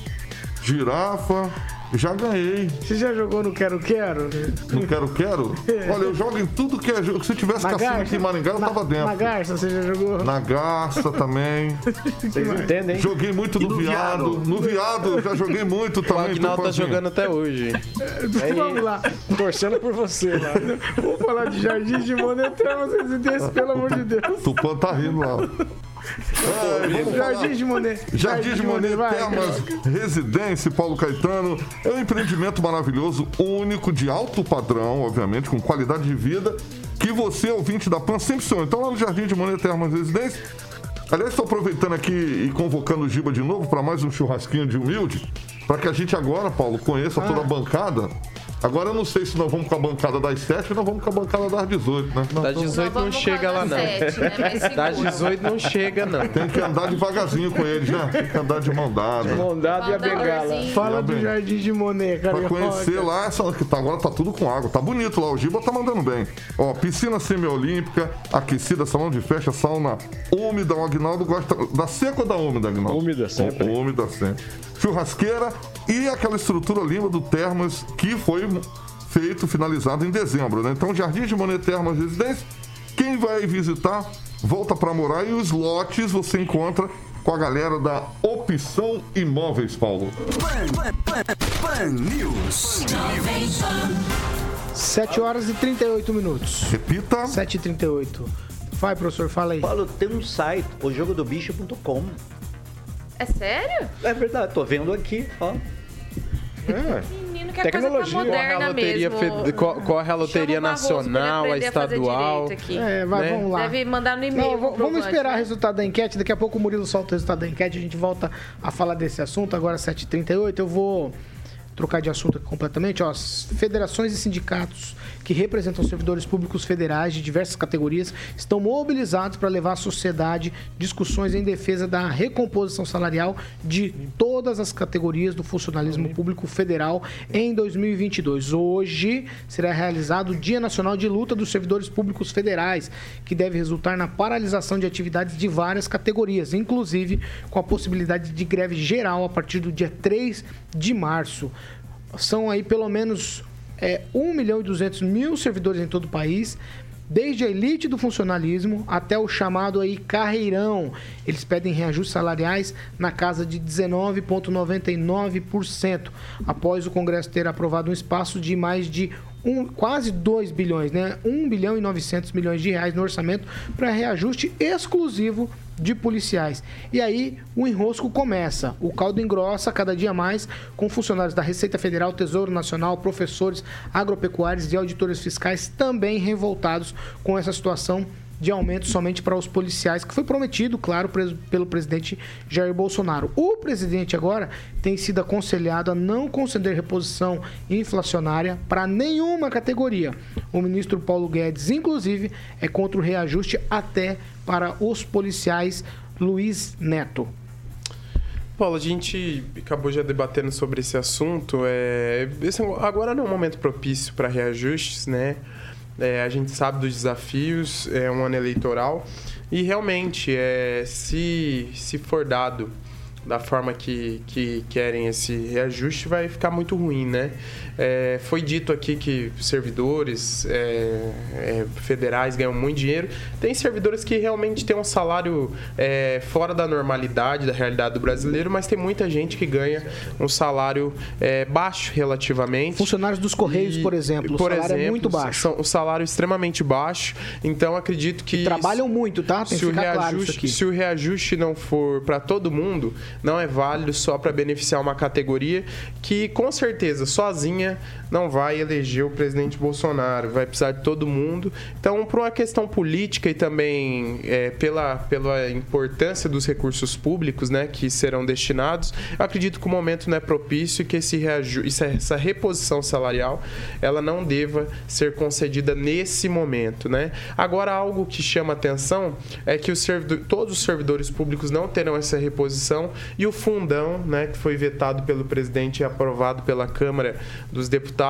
girafa. Já ganhei. Você já jogou no Quero Quero? Não quero, quero. Olha, eu jogo em tudo que é jogo. Se tivesse Na cassino garça? aqui em Maringá, eu Na- tava dentro. Na garça você já jogou? Na garça também. Vocês entendem, hein? Joguei muito no, no viado. viado? No viado, já joguei muito O também. Agnaldo tá jogando até hoje. Vamos lá. Torcendo por você lá. Vamos falar de Jardim de Monet Termas Residência, pelo amor de Deus. Tupã tá rindo lá. É. Jardim de Monet. Jardim de Monet. Termas Residência Paulo Caetano é um empreendimento maravilhoso, único, de alto padrão, obviamente, com qualidade de vida, que você, ouvinte da PAN, sempre sonhou. Então, lá no Jardim de Monet Termas Residência. Aliás, estou aproveitando aqui e convocando o Giba de novo para mais um churrasquinho de humilde, para que a gente agora, Paulo, conheça toda a bancada. Agora eu não sei se nós vamos com a bancada das 7 ou nós vamos com a bancada das 18, né? Nós Das vamos- 18 não chega lá, não. né? Das seguro. 18 não chega, não. Tem que andar devagarzinho com eles, né? Tem que andar de mão dada. Mondado e a bengala. Fala do. Jardim de Monet, Pra cara. conhecer lá, essa, que tá, agora tá tudo com água. Tá bonito lá, o Giba tá mandando bem. Ó, piscina semiolímpica, aquecida, salão de festa, sauna úmida. O Agnaldo gosta da seca ou da úmida, Agnaldo? Úmida sempre. Ú- Úmida sempre. Churrasqueira e aquela estrutura linda do Termas que foi feito, finalizado em dezembro, né? Então, Jardim de Monet Termas Residência, quem vai visitar, volta pra morar e os lotes você encontra com a galera da Opção Imóveis, Paulo. Pan News. 7 horas e 38 minutos. Repita. 7 e 38. Vai, professor, fala aí. Paulo, tem um site, o jogodobicho.com. É sério? É verdade, tô vendo aqui, ó. Menino, que coisa tá Tecnologia. Corre a moderna loteria, mesmo. co- corre a loteria Chama o Barroso pra ele nacional, a aprender fazer estadual. direito aqui. É, vai, Né? vamos lá. Deve mandar no e-mail. Não, v- vamos esperar o né? resultado da enquete. Daqui a pouco o Murilo solta o resultado da enquete. A gente volta a falar desse assunto. Agora, 7h38. Eu vou trocar de assunto aqui completamente. Ó, as federações e sindicatos que representam servidores públicos federais de diversas categorias estão mobilizados para levar à sociedade discussões em defesa da recomposição salarial de todas as categorias do funcionalismo público federal em 2022. Hoje será realizado o Dia Nacional de Luta dos Servidores Públicos Federais, que deve resultar na paralisação de atividades de várias categorias, inclusive com a possibilidade de greve geral a partir do dia 3 de março. São aí pelo menos é, 1 milhão e 200 mil servidores em todo o país, desde a elite do funcionalismo até o chamado aí carreirão. Eles pedem reajustes salariais na casa de 19,99%, após o Congresso ter aprovado um espaço de mais de um, quase 2 bilhões, né? 1 bilhão e 900 milhões de reais no orçamento para reajuste exclusivo de policiais. E aí o enrosco começa. O caldo engrossa cada dia mais com funcionários da Receita Federal, Tesouro Nacional, professores, agropecuários e auditores fiscais também revoltados com essa situação de aumento somente para os policiais, que foi prometido, claro, pelo presidente Jair Bolsonaro. O presidente agora tem sido aconselhado a não conceder reposição inflacionária para nenhuma categoria. O ministro Paulo Guedes, inclusive, é contra o reajuste até para os policiais Luiz Neto. Paulo, a gente acabou já debatendo sobre esse assunto. É, esse agora não é um momento propício para reajustes, né? É, a gente sabe dos desafios, é um ano eleitoral. E realmente, é, se, se for dado da forma que, que querem esse reajuste, vai ficar muito ruim, né? É, foi dito aqui que servidores é, é, federais ganham muito dinheiro. Tem servidores que realmente têm um salário é, fora da normalidade, da realidade do brasileiro, mas tem muita gente que ganha um salário é, baixo relativamente. Funcionários dos Correios, E, por exemplo, por o salário é exemplo, muito baixo. São, o salário extremamente baixo. Então acredito que. Trabalham muito, tá? Tem se o, claro isso reajuste, aqui. se o reajuste não for para todo mundo, não é válido só para beneficiar uma categoria que, com certeza, sozinha não vai eleger o presidente Bolsonaro, vai precisar de todo mundo. Então, por uma questão política e também é, pela, pela importância dos recursos públicos né, que serão destinados, acredito que o momento não é propício e que esse reaju- essa, reposição salarial ela não deva ser concedida nesse momento. Né? Agora, algo que chama atenção é que todos os servidores públicos não terão essa reposição e o fundão, né, que foi vetado pelo presidente e aprovado pela Câmara dos Deputados,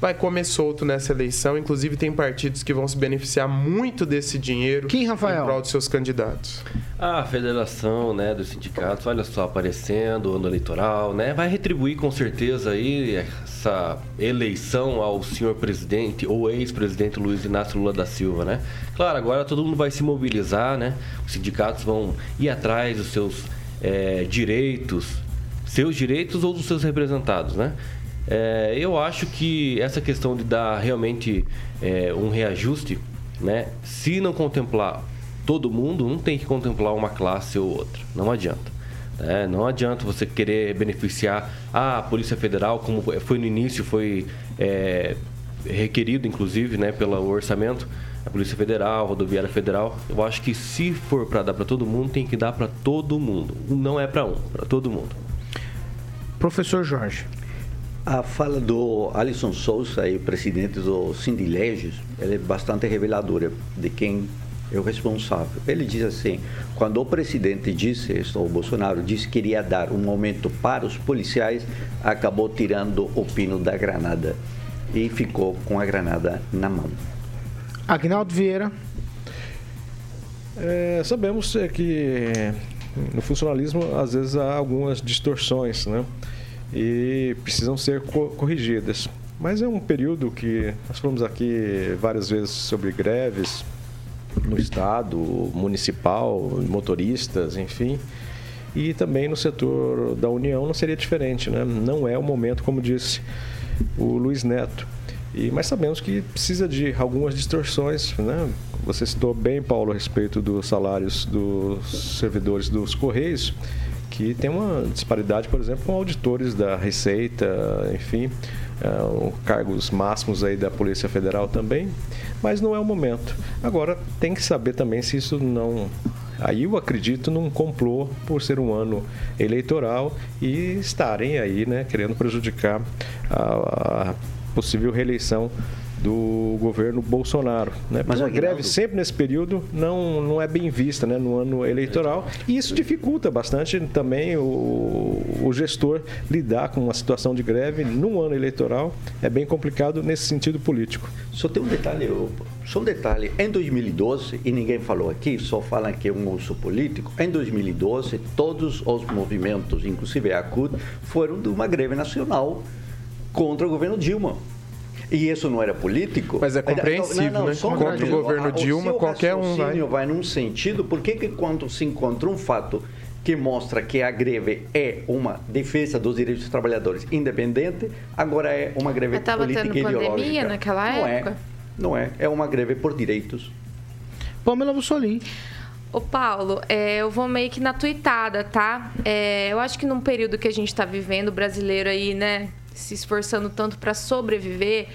vai comer solto nessa eleição. Inclusive, tem partidos que vão se beneficiar muito desse dinheiro Quem, Rafael? em prol dos seus candidatos. A federação, né, dos sindicatos, olha só, aparecendo, ano eleitoral, né, vai retribuir com certeza aí essa eleição ao senhor presidente ou ex-presidente Luiz Inácio Lula da Silva, né? Claro, agora todo mundo vai se mobilizar, né? Os sindicatos vão ir atrás dos seus eh, direitos, seus direitos ou dos seus representados, né? É, eu acho que essa questão de dar realmente é, um reajuste, né? Se não contemplar todo mundo, não tem que contemplar uma classe ou outra. Não adianta. né? não adianta você querer beneficiar a Polícia Federal, como foi no início, foi é, requerido, inclusive, né, pelo orçamento, a Polícia Federal, a Rodoviária Federal. Eu acho que se for para dar para todo mundo, tem que dar para todo mundo. Não é para um, para todo mundo. Professor Jorge. A fala do Alisson Souza, aí, presidente do Sindileges, ela é bastante reveladora de quem é o responsável. Ele diz assim: quando o presidente disse, isso, o Bolsonaro disse que iria dar um aumento para os policiais, acabou tirando o pino da granada e ficou com a granada na mão. Agnaldo Vieira. É, sabemos é, que no funcionalismo às vezes há algumas distorções, né? E precisam ser co- corrigidas. Mas é um período que nós falamos aqui várias vezes sobre greves no estado, municipal, motoristas, enfim. E também no setor da União não seria diferente, né? Não é o momento, como disse o Luiz Neto. E, mas sabemos que precisa de algumas distorções, né? Você citou bem, Paulo, a respeito dos salários dos servidores dos Correios, que tem uma disparidade, por exemplo, com auditores da Receita, enfim, o cargos máximos aí da Polícia Federal também, mas não é o momento. Agora, tem que saber também se isso não Aí eu acredito num complô por ser um ano eleitoral e estarem aí, né, querendo prejudicar a, a possível reeleição do governo Bolsonaro. Né? Mas a greve sempre nesse período não, não é bem vista né, no ano eleitoral e isso dificulta bastante também o, o gestor lidar com uma situação de greve num ano eleitoral. É bem complicado nesse sentido político. Só tem um detalhe, eu- só um detalhe. Em 2012, e ninguém falou aqui, só falam que é um uso político. Em 2012, todos os movimentos, inclusive a CUT, foram de uma greve nacional contra o governo Dilma. E isso não era político? Mas é compreensível, né? só um Contra o governo O Dilma, seu qualquer um vai. raciocínio vai num sentido, por que que quando se encontra um fato que mostra que a greve é uma defesa dos direitos dos trabalhadores independente, agora é uma greve tava política tendo e pandemia ideológica. naquela não época? É, não é, é uma greve por direitos. Pamela Bussolim. Ô Paulo, é, eu vou meio que na tuitada, tá? É, eu acho que num período que a gente está vivendo, o brasileiro aí, né, se esforçando tanto para sobreviver,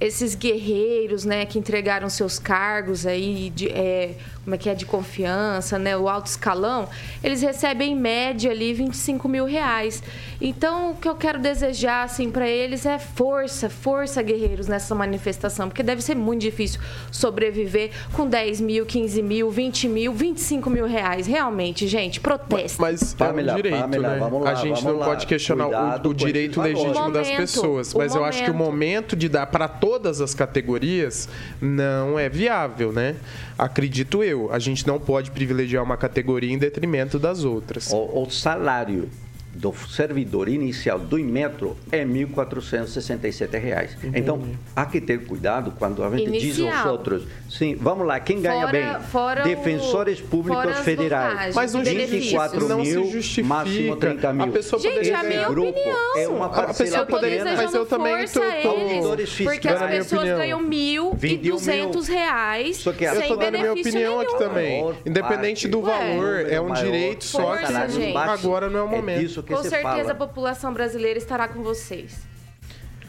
esses guerreiros, né, que entregaram seus cargos aí, de, é, como é que é, de confiança, né, o alto escalão, eles recebem em média ali 25 mil reais. Então, o que eu quero desejar, assim, para eles é força, força, guerreiros, nessa manifestação, porque deve ser muito difícil sobreviver com 10 mil, 15 mil, 20 mil, 25 mil reais. Realmente, gente, protesta. Mas Pamela, é um direito, Pamela, né? vamos lá, a gente vamos não lá. pode questionar o- Cuidado o, com direito legítimo das pessoas. o Mas eu acho que o momento. momento de dar para todas as categorias não é viável, né? Acredito eu. A gente não pode privilegiar uma categoria em detrimento das outras. O, o salário do servidor inicial do Inmetro é 1.467 reais. Então, há que ter cuidado quando a gente diz Inicial. aos outros. Sim, vamos lá, quem ganha Fora- bem? fora o- Defensores públicos fora as federais. Mas não 24 justifica, não se mil, justifica. máximo 30 mil. A pessoa Gente, poderia a ganhar- minha grupo opinião. é uma A pessoa Eu poderia- pequena. mas eu também força tô- a tô- eles, Auditores porque as pessoas opinião. ganham mil e 21 mil. duzentos reais Só que a- Eu sem tô dando minha opinião aqui nenhum. também. Maior Independente do parte, valor, é um maior, direito só Força, que agora não é o momento. Que Com certeza fala. a população brasileira estará com vocês.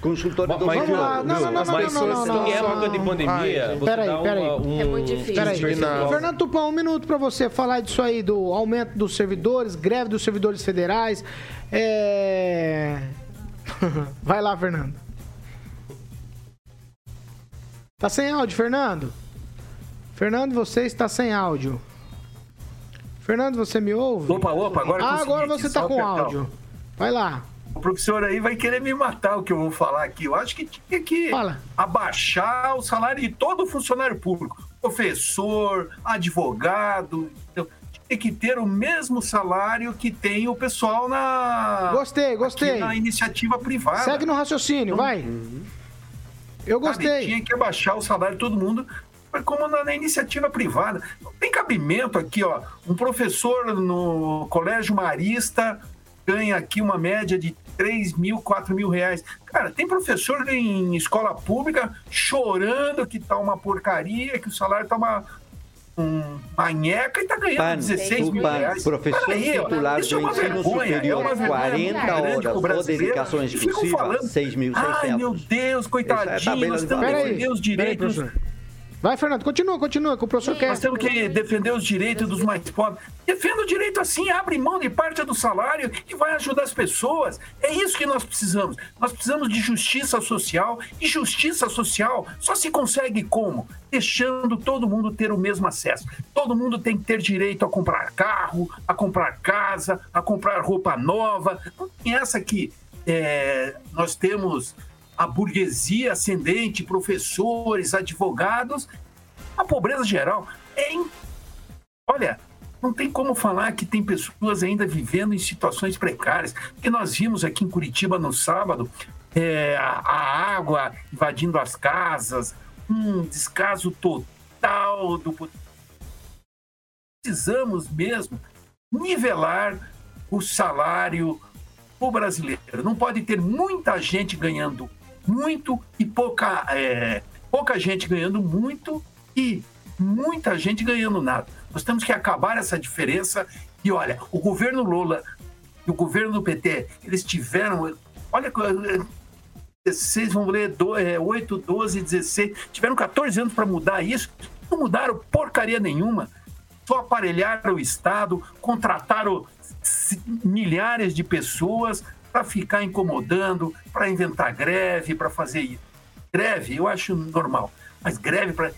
Consultor Mas, do mas, Vamos lá. Não, não, não, mas não, não, não, em não. época de pandemia, Ai, você peraí, dá peraí. uma, um... É muito difícil. Peraí. Fernando Tupã, um minuto para você falar disso aí, do aumento dos servidores, greve dos servidores federais. É... Vai lá, Fernando. Tá sem áudio, Fernando? Fernando, você está sem áudio. Fernando, você me ouve? Opa, opa, agora Ah, agora você tá com áudio. Vai lá. O professor aí vai querer me matar o que eu vou falar aqui. Eu acho que tinha que Fala. abaixar o salário de todo funcionário público. Professor, advogado. entendeu? Tem que ter o mesmo salário que tem o pessoal na. Gostei, gostei. na iniciativa privada. Segue no raciocínio, vai. Eu Sabe? gostei. Tinha que abaixar o salário de todo mundo, mas como na, na iniciativa privada. Não tem cabimento aqui, ó. Um professor no Colégio Marista ganha aqui uma média de 3 mil, 4 mil reais. Cara, tem professor em escola pública chorando que tá uma porcaria, que o salário tá uma. Um manheca e tá ganhando Pan, 16 mil Tupan, reais. professor Peraí, ó, titular isso é do uma ensino vergonha, é superior, vergonha 40 muito grande horas ou dedicação E exclusiva, falando, 6.600. Ai, meu Deus, coitadinho, tabela nós de temos que valores. defender os direitos. professor. Vai, Fernando, continua, continua, que o professor quer. Nós temos que defender os direitos dos mais pobres. Defenda o direito assim, abre mão de parte do salário e vai ajudar as pessoas. É isso que nós precisamos. Nós precisamos de justiça social. E justiça social só se consegue como? Deixando todo mundo ter o mesmo acesso. Todo mundo tem que ter direito a comprar carro, a comprar casa, a comprar roupa nova. Não tem essa que é, nós temos a burguesia ascendente, professores, advogados, a pobreza geral é. in- Olha, não tem como falar que tem pessoas ainda vivendo em situações precárias. Porque nós vimos aqui em Curitiba no sábado é, a, água invadindo as casas, um descaso total do. Precisamos mesmo nivelar o salário o brasileiro. Não pode ter muita gente ganhando muito e pouca, é, pouca gente ganhando muito e muita gente ganhando nada. Nós temos que acabar essa diferença. E olha, o governo Lula e o governo do PT, eles tiveram. Olha, 16, vamos ler, do- é, 8, 12, 16, tiveram 14 anos para mudar isso. Não mudaram porcaria nenhuma. Só aparelharam o Estado, contrataram milhares de pessoas para ficar incomodando, para inventar greve, para fazer isso. Greve, eu acho normal. Mas greve para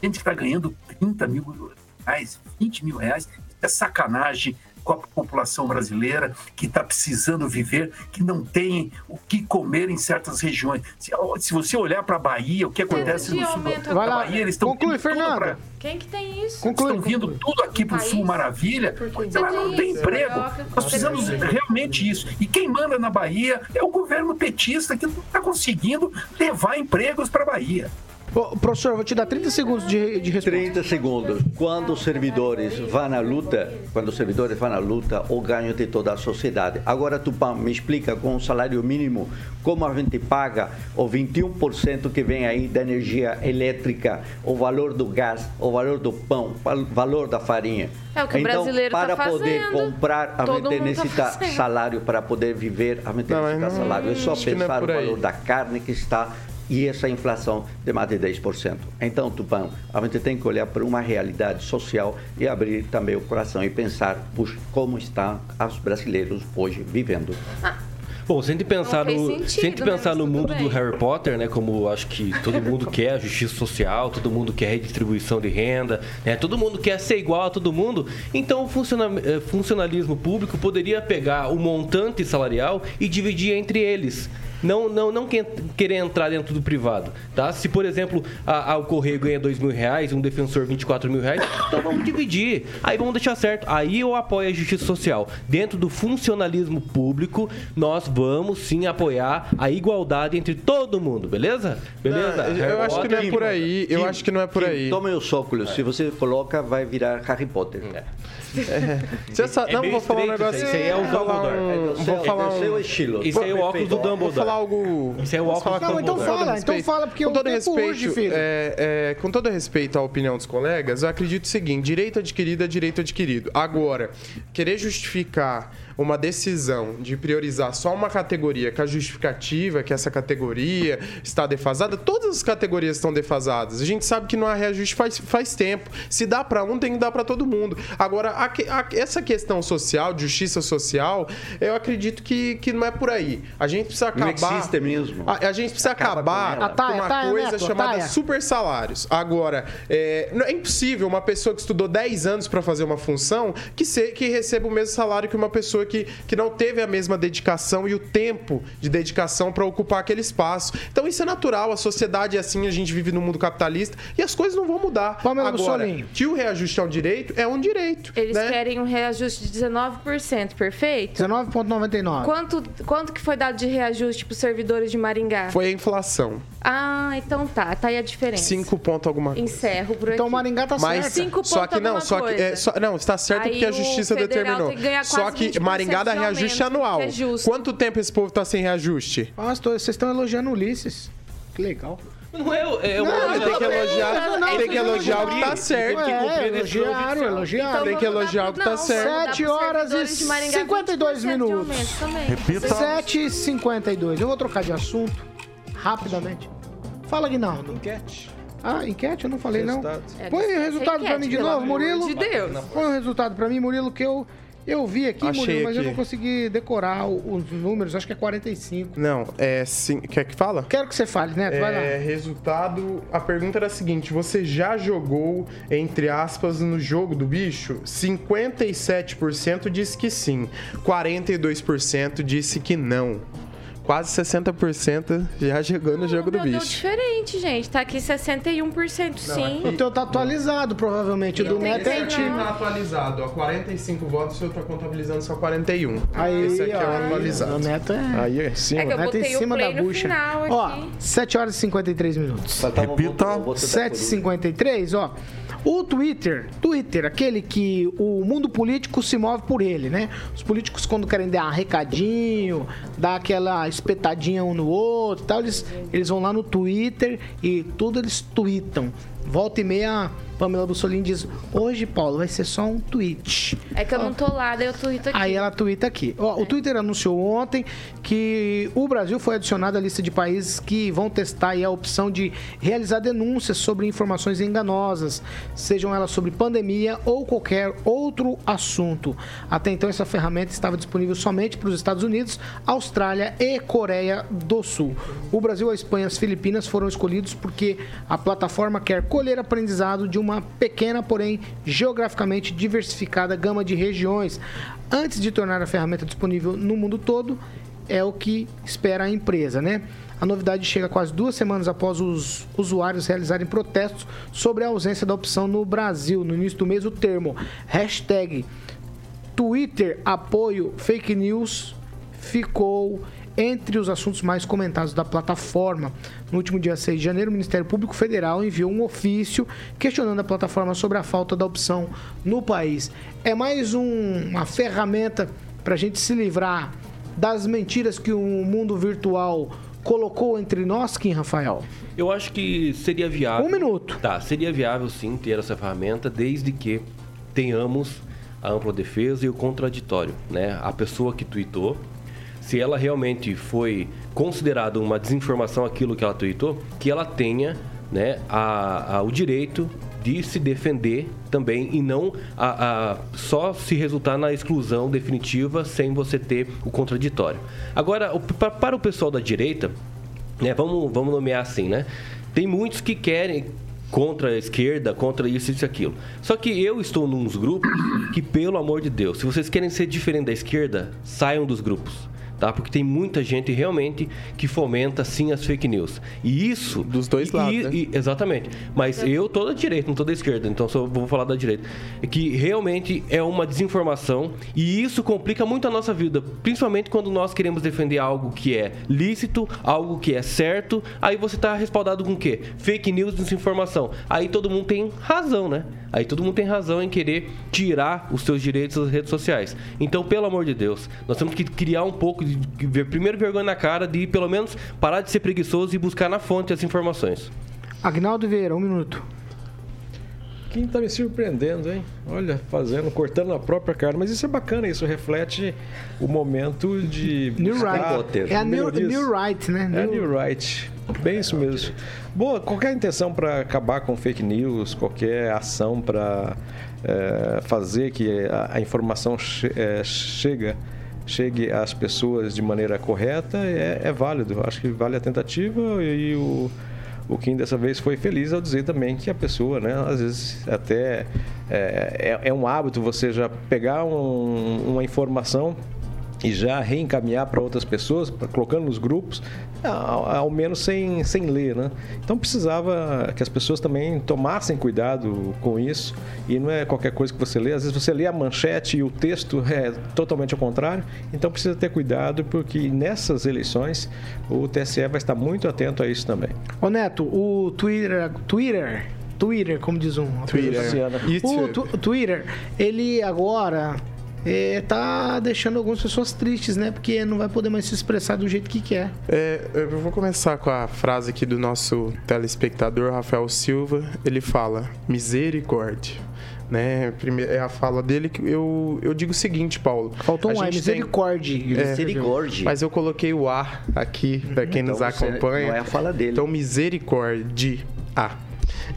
gente que está ganhando 30 mil reais, 20 mil reais, é sacanagem com a população brasileira que está precisando viver, que não tem o que comer em certas regiões. Se, se você olhar para a Bahia, o que acontece no sul da Bahia, eles estão conclui, vindo tudo Fernando. pra- Quem que tem isso? Conclui. estão vindo tudo aqui para o? Sul Maravilha, lá não tem isso, emprego. Nós precisamos realmente isso. E quem manda na Bahia é o governo petista que não está conseguindo levar empregos para a Bahia. Ô, professor, vou te dar 30 segundos de, de resposta. 30 segundos. Quando os servidores vão à luta, quando os servidores vão à luta, o ganho de toda a sociedade. Agora, Tupã, me explica com o salário mínimo como a gente paga o 21% que vem aí da energia elétrica, o valor do gás, o valor do pão, o valor da farinha. É o que o então, brasileiro tá para poder fazendo. comprar, a Todo gente tá necessita fazendo. salário para poder viver, a gente necessita não- salário. É só é pensar no aí. valor da carne que está e essa inflação de mais de 10%. Então, Tupã, a gente tem que olhar para uma realidade social e abrir também o coração e pensar puxa, como estão os brasileiros hoje vivendo. Bom, se a gente pensar no, sentido, se a gente né? pensar no mundo bem. do Harry Potter, né, como acho que todo mundo quer a justiça social, todo mundo quer redistribuição de renda, né, todo mundo quer ser igual a todo mundo, então o eh, funcionalismo público poderia pegar o montante salarial e dividir entre eles. Não, não, não quer- querer entrar dentro do privado, tá? Se, por exemplo, a, a- o Correio ganha 2 mil reais, um defensor 24 mil reais, então vamos dividir. Aí vamos deixar certo. Aí eu apoio a justiça social. Dentro do funcionalismo público, nós vamos sim apoiar a igualdade entre todo mundo, beleza? Beleza? Não, eu acho que não é por aí. Eu acho que não é por aí. Tome os óculos. Se você coloca, vai virar Harry Potter. Você sabe, É não, vou falar um negócio. isso aí é o vou Dumbledore. um- É Vou falar é um. estilo. Isso aí é o óculos do Vou Dumbledore. falar algo. Isso é o óculos com do Não, então todo fala, então fala, porque com o todo tempo respeito, urge, filho. é, é, com todo respeito à opinião dos colegas, eu acredito o seguinte: direito adquirido é direito adquirido. Agora, querer justificar uma decisão de priorizar só uma categoria com a justificativa que essa categoria está defasada, todas as categorias estão defasadas. A gente sabe que não há reajuste faz, faz tempo. Se dá para um, tem que dar para todo mundo. Agora, a que- a- essa questão social, de justiça social, eu acredito que, que não é por aí. A gente precisa Não acabar. existe mesmo. A, a gente precisa Acaba acabar com com, uma Taia, coisa Neto, chamada Taia. super salários. Agora, é, não- é impossível uma pessoa que estudou 10 anos para fazer uma função que, se- que receba o mesmo salário que uma pessoa que, que não teve a mesma dedicação e o tempo de dedicação para ocupar aquele espaço. Então isso é natural, a sociedade é assim, a gente vive no mundo capitalista e as coisas não vão mudar. Pamela Agora, que o reajuste é um direito, é um direito. Eles né? querem um reajuste de 19%, perfeito? 19,99. Quanto, quanto que foi dado de reajuste para os servidores de Maringá? Foi a inflação. Ah, então tá. Tá aí a diferença. 5 ponto alguma coisa. Encerro por aqui. Então Maringá tá Mas certo. Cinco só ponto que não, alguma só que coisa. é, só- não, está certo Aí porque a justiça determinou. Só que 20% Maringá dá reajuste aumento, anual. é justo. Quanto tempo esse povo tá sem reajuste? Tô- vocês estão elogiando o Ulisses. Que legal. Não é, é, é uma Não, tem que elogiar, não, não, tem que não, elogiar o que tá certo. É, elogiaram, elogiaram. Tem que elogiar o que tá não, certo. vamos dar Sete pros horas e servidores de Maringá 52 20% de minutos. aumento também. Repita. 7h52. Eu vou trocar de assunto rapidamente. Fala, Guinaldo. Enquete. Ah, enquete? Eu não falei, não. É, Põe o sem resultado pra mim de novo, Murilo. de Deus. Põe o resultado pra mim, Murilo, que eu, eu vi aqui, Achei Murilo, mas eu aqui. não consegui decorar os números. Acho que é 45. Não, é sim. Quer que fala? Quero que você fale, Neto. Vai É, lá. resultado. A pergunta era a seguinte: você já jogou, entre aspas, no jogo do bicho? 57% disse que sim, 42% disse que não. Quase 60% já jogou no jogo do bicho. diferente, gente. Tá aqui 61% sim. O teu tá atualizado, provavelmente. O do Neto é antigo. Tá atualizado, ó. 45 votos, o seu tá contabilizando só 41. Aí, Esse aqui é o ó, atualizado. O Neto é. Aí é sim. É que eu Neto botei em o cima da bucha. Ó, aqui. 7 horas e 53 minutos. Repita. o voto da coruja. 7h53, ó. O Twitter, Twitter, aquele que o mundo político se move por ele, né? Os políticos, quando querem dar recadinho, dar aquela espetadinha um no outro tal, eles, eles vão lá no Twitter e tudo eles tweetam. Volta e meia, Pamela Bussolini diz: Hoje, Paulo, vai ser só um tweet. É que eu não tô lá, daí eu tuito aqui. Aí ela twitta aqui. Ó, O Twitter anunciou ontem que o Brasil foi adicionado à lista de países que vão testar a opção de realizar denúncias sobre informações enganosas, sejam elas sobre pandemia ou qualquer outro assunto. Até então, essa ferramenta estava disponível somente para os Estados Unidos, Austrália e Coreia do Sul. O Brasil, a Espanha e as Filipinas foram escolhidos porque a plataforma quer colher aprendizado de uma pequena, porém geograficamente diversificada gama de regiões. Antes de tornar a ferramenta disponível no mundo todo, é o que espera a empresa, né? A novidade chega quase duas semanas após os usuários realizarem protestos sobre a ausência da opção no Brasil. No início do mês, o termo hashtag Twitter apoio fake news ficou entre os assuntos mais comentados da plataforma. No último dia 6 de janeiro, o Ministério Público Federal enviou um ofício questionando a plataforma sobre a falta da opção no país. É mais um- uma ferramenta para a gente se livrar das mentiras que o mundo virtual colocou entre nós, Kim Rafael. Eu acho que seria viável. Um minuto. Tá, seria viável sim ter essa ferramenta, desde que tenhamos a ampla defesa e o contraditório, né? A pessoa que tweetou, se ela realmente foi considerada uma desinformação aquilo que ela tweetou, que ela tenha, né, a, a- o direito de se defender também e não a, a- só se resultar na exclusão definitiva sem você ter o contraditório. Agora, o- pa- para o pessoal da direita, né, vamos, vamos nomear assim, né? Tem muitos que querem contra a esquerda, contra isso, e aquilo. Só que eu estou nos grupos que, pelo amor de Deus, se vocês querem ser diferente da esquerda, saiam dos grupos. Tá? Porque tem muita gente realmente que fomenta sim as fake news. E isso dos dois e, lados, e, né? e- exatamente. Mas eu tô da direita, não tô da esquerda, então só vou falar da direita. É que realmente é uma desinformação e isso complica muito a nossa vida, principalmente quando nós queremos defender algo que é lícito, algo que é certo, aí você tá respaldado com o quê? Fake news, desinformação. Aí todo mundo tem razão, né? Aí todo mundo tem razão em querer tirar os seus direitos das redes sociais. Então, pelo amor de Deus, nós temos que criar um pouco de de ver primeiro vergonha na cara de pelo menos parar de ser preguiçoso e buscar na fonte as informações. Agnaldo Vieira, um minuto. Quem tá me surpreendendo, hein? Olha, fazendo, cortando a própria carne. Mas isso é bacana, isso reflete o momento de. New buscar Right. É a New, new Right, né? É New- New Right. Bem isso mesmo. Boa, qualquer intenção para acabar com fake news, qualquer ação para fazer que a, a informação che, é, chega, chegue às pessoas de maneira correta é, é válido. Acho que vale a tentativa e o, o Kim dessa vez foi feliz ao dizer também que a pessoa, né, às vezes até é, é, é um hábito você já pegar um- uma informação e já reencaminhar para outras pessoas, colocando nos grupos, ao, ao menos sem, sem ler, né? Então precisava que as pessoas também tomassem cuidado com isso e não é qualquer coisa que você lê. Às vezes você lê a manchete e o texto é totalmente ao contrário. Então precisa ter cuidado porque nessas eleições o TSE vai estar muito atento a isso também. Ô Neto, o Twitter, Twitter, Twitter, como diz um. Twitter. O tu- Twitter, ele agora é, tá deixando algumas pessoas tristes, né? Porque não vai poder mais se expressar do jeito que quer. É, eu vou começar com a frase aqui do nosso telespectador, Rafael Silva. Ele fala: misericórdia. Né? Primeiro, é a fala dele que eu, eu digo o seguinte, Paulo. Faltou A um A, gente tem- misericórdia. É, Misericórdia. Mas eu coloquei o A aqui para quem nos Então você- acompanha. não é a fala dele. Então, misericórdia.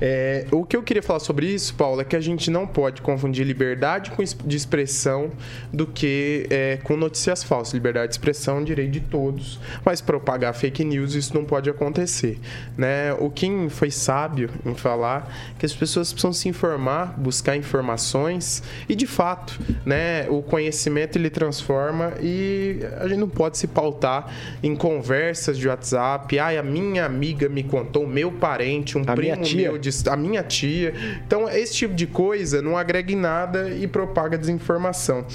É, o que eu queria falar sobre isso, Paulo, é que a gente não pode confundir liberdade com de expressão do que é, com notícias falsas. Liberdade de expressão é um direito de todos, mas propagar fake news isso não pode acontecer. Né? O Kim foi sábio em falar que as pessoas precisam se informar, buscar informações e, de fato, né, o conhecimento ele transforma e a gente não pode se pautar em conversas de WhatsApp. Ai, a minha amiga me contou, o meu parente, um A primo meu, a minha tia. Então, esse tipo de coisa não agrega em nada e propaga desinformação.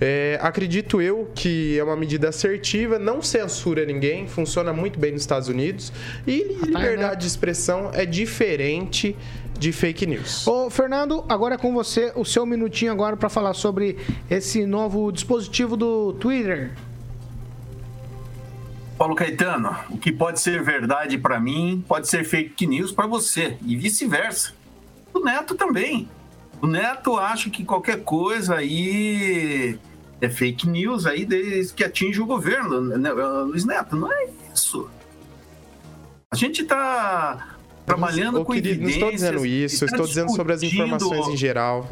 É, acredito eu que é uma medida assertiva, não censura ninguém, funciona muito bem nos Estados Unidos e liberdade de expressão é diferente de fake news. Ô, Fernando, agora é com você, o seu minutinho agora para falar sobre esse novo dispositivo do Twitter. Paulo Caetano, o que pode ser verdade para mim pode ser fake news para você e vice-versa. O Neto também. O Neto acha que qualquer coisa aí é fake news aí desde que atinge o governo, né, Luiz Neto. Não é isso. A gente está trabalhando com querido, não evidências. estou dizendo isso, tá estou dizendo sobre as informações em geral.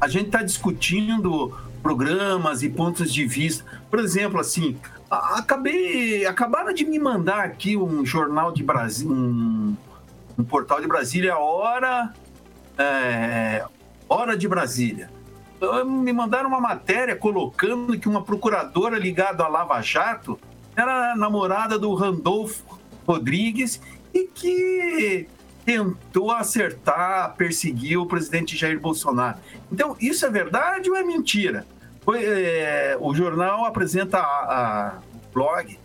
a gente está discutindo programas e pontos de vista. Por exemplo, assim, acabei, acabaram de me mandar aqui um jornal de Brasília, um, um portal de Brasília, Hora, é, Hora de Brasília. Então, Me mandaram uma matéria colocando que uma procuradora ligada à Lava Jato era namorada do Randolfo Rodrigues e que tentou acertar, perseguir o presidente Jair Bolsonaro. Então, isso é verdade ou é mentira? Foi, é, o jornal apresenta, a, a- blog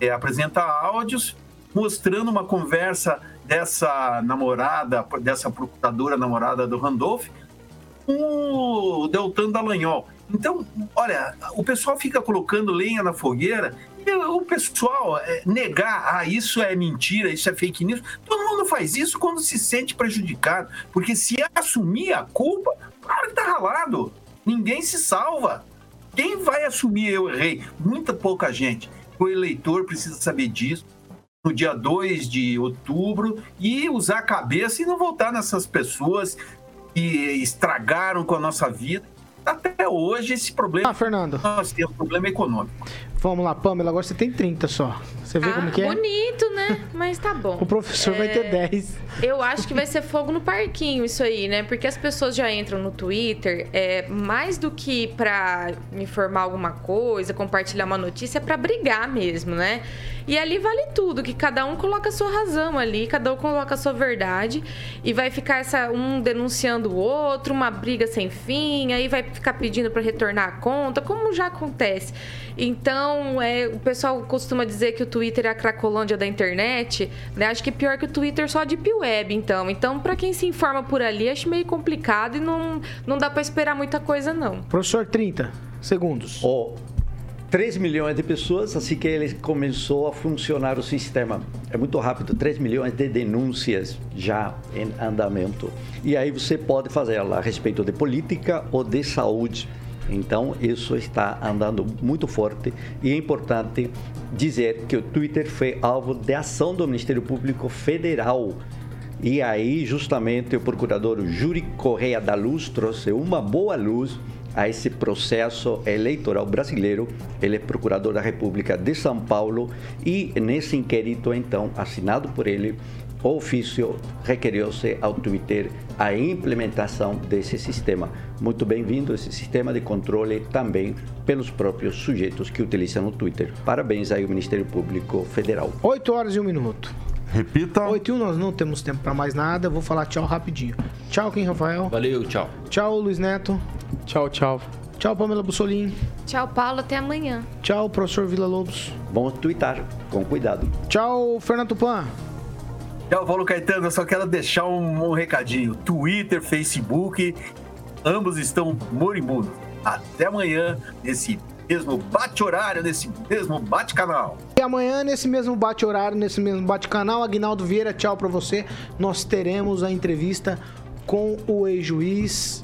é, apresenta áudios mostrando uma conversa dessa namorada, dessa procuradora namorada do Randolph, com o Deltan Dallagnol. Então, olha, o pessoal fica colocando lenha na fogueira e o pessoal é, negar, ah, isso é mentira, isso é fake news. Todo mundo faz isso quando se sente prejudicado, porque se assumir a culpa, claro que tá ralado. Ninguém se salva. Quem vai assumir eu errei? Muita pouca gente. O eleitor precisa saber disso no dia 2 de outubro e usar a cabeça e não voltar nessas pessoas que estragaram com a nossa vida. Até hoje, esse problema. Ah, Fernando. Nós temos problema econômico. Vamos lá, Pamela, agora você tem 30 só. Você vê Ah, como que é? bonito, né? Mas tá bom. O professor vai ter 10. Eu acho que vai ser fogo no parquinho isso aí, né? Porque as pessoas já entram no Twitter, é, mais do que pra informar alguma coisa, compartilhar uma notícia, é pra brigar mesmo, né? E ali vale tudo, que cada um coloca a sua razão ali, cada um coloca a sua verdade, e vai ficar essa um denunciando o outro, uma briga sem fim, aí vai ficar pedindo pra retornar a conta, como já acontece. Então, é, o pessoal costuma dizer que o Twitter é a cracolândia da internet, né? Acho que pior que o Twitter só de Deep Web, então. Então, pra quem se informa por ali, acho meio complicado e não, não dá pra esperar muita coisa, não. Professor, 30 segundos. Ó, 3 milhões de pessoas, assim que ele começou a funcionar o sistema. É muito rápido, 3 milhões de denúncias já em andamento. E aí você pode fazer ela a respeito de política ou de saúde. Então, isso está andando muito forte e é importante dizer que o Twitter foi alvo de ação do Ministério Público Federal. E aí, justamente, o procurador Júri Correia da Luz trouxe uma boa luz a esse processo eleitoral brasileiro. Ele é procurador da República de São Paulo e nesse inquérito, então, assinado por ele, ofício requeriu-se ao Twitter a implementação desse sistema. Muito bem-vindo esse sistema de controle também pelos próprios sujeitos que utilizam o Twitter. Parabéns aí ao Ministério Público Federal. 8 horas e 1 minuto. Repita. 8 e 1, nós não temos tempo pra mais nada. Eu Vou falar tchau rapidinho. Tchau, Kim Rafael. Valeu, tchau. Tchau, Luiz Neto. Tchau, tchau. Tchau, Pamela Bussolim. Tchau, Paulo. Até amanhã. Tchau, professor Vila Lobos. Vamos twittar com cuidado. Tchau, Fernando Tupan. Tchau, Paulo Caetano. Eu só quero deixar um, um recadinho. Twitter, Facebook, ambos estão moribundos. Até amanhã, nesse mesmo bate-horário, nesse mesmo bate-canal. E amanhã, nesse mesmo bate-horário, nesse mesmo bate-canal, Aguinaldo Vieira, tchau pra você. Nós teremos a entrevista com o ex-juiz,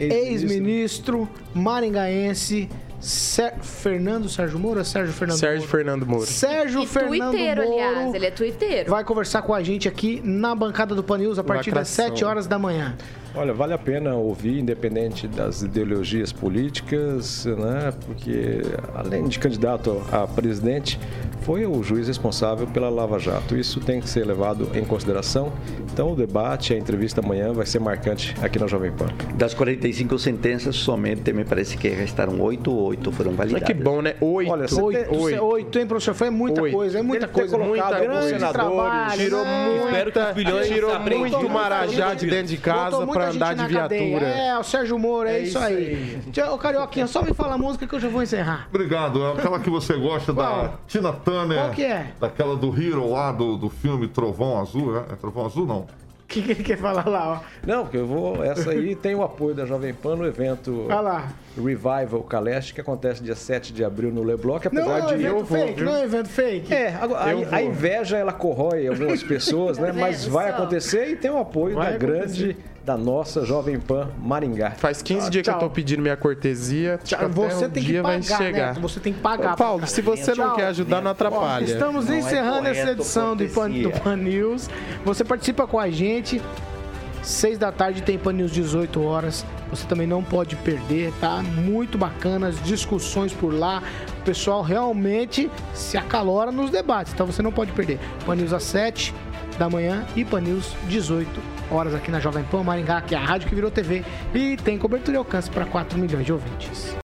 ex-ministro maringaense Sé- Fernando Sérgio Moura? Sérgio Fernando Sérgio Moura? Fernando Moura. Sérgio E Fernando twitteiro, Moro aliás. Ele é twitteiro. vai conversar com a gente aqui na bancada do Pan News a partir das Lacração. 7 horas da manhã. Olha, vale a pena ouvir, independente das ideologias políticas, né? Porque, além de candidato a presidente, foi o juiz responsável pela Lava Jato. Isso tem que ser levado em consideração. Então, o debate, a entrevista amanhã vai ser marcante aqui na Jovem Pan. Das 45 sentenças, somente me parece que restaram 8 ou 8 foram Mas validadas. que bom, né? Oito. Olha, Oito, Oito. oito, hein, professor? Foi muita Oito. coisa, é muita Ele coisa. Muita grande senadores, trabalho, Tirou né? Espero que os muita, bilhões tirou muito marajá de dentro de casa gente andar de na cadeia. viatura. É, o Sérgio Moro, é, É isso isso aí. Ô, Carioquinha, só me fala a música que eu já vou encerrar. Obrigado. É aquela que você gosta da? Tina Turner. Qual que é? Daquela do Hero lá, do, do filme Trovão Azul. É, é Trovão Azul, não? O que, que ele quer falar lá, ó? Não, porque eu vou. Essa aí tem o apoio da Jovem Pan no evento Olha lá. Revival Caleste, que acontece dia 7 de abril no Leblon, que Não apesar é um de. evento eu vou, fake, não é um evento fake. É, a, vou. a inveja ela corrói algumas pessoas, né? Mas vai acontecer e tem o apoio Vai da grande, da nossa Jovem Pan Maringá. Faz 15 dias que eu tô pedindo minha cortesia. Tchau, Você um tem que dia vai pagar, chegar. Neto. Você tem que pagar. Ô, Paulo, se você não Tchau. quer ajudar, não Ó, atrapalha. estamos Não é encerrando essa correto edição do Pan, do. Pan News. Você participa com a gente. 6 da tarde tem Pan News 18 horas. Você também não pode perder, tá? Muito bacana as discussões por lá. O pessoal realmente se acalora nos debates, então você não pode perder. Pan News às 7 da manhã e Pan News 18 horas aqui na Jovem Pan Maringá, que é a rádio que virou TV e tem cobertura e alcance para 4 milhões de ouvintes.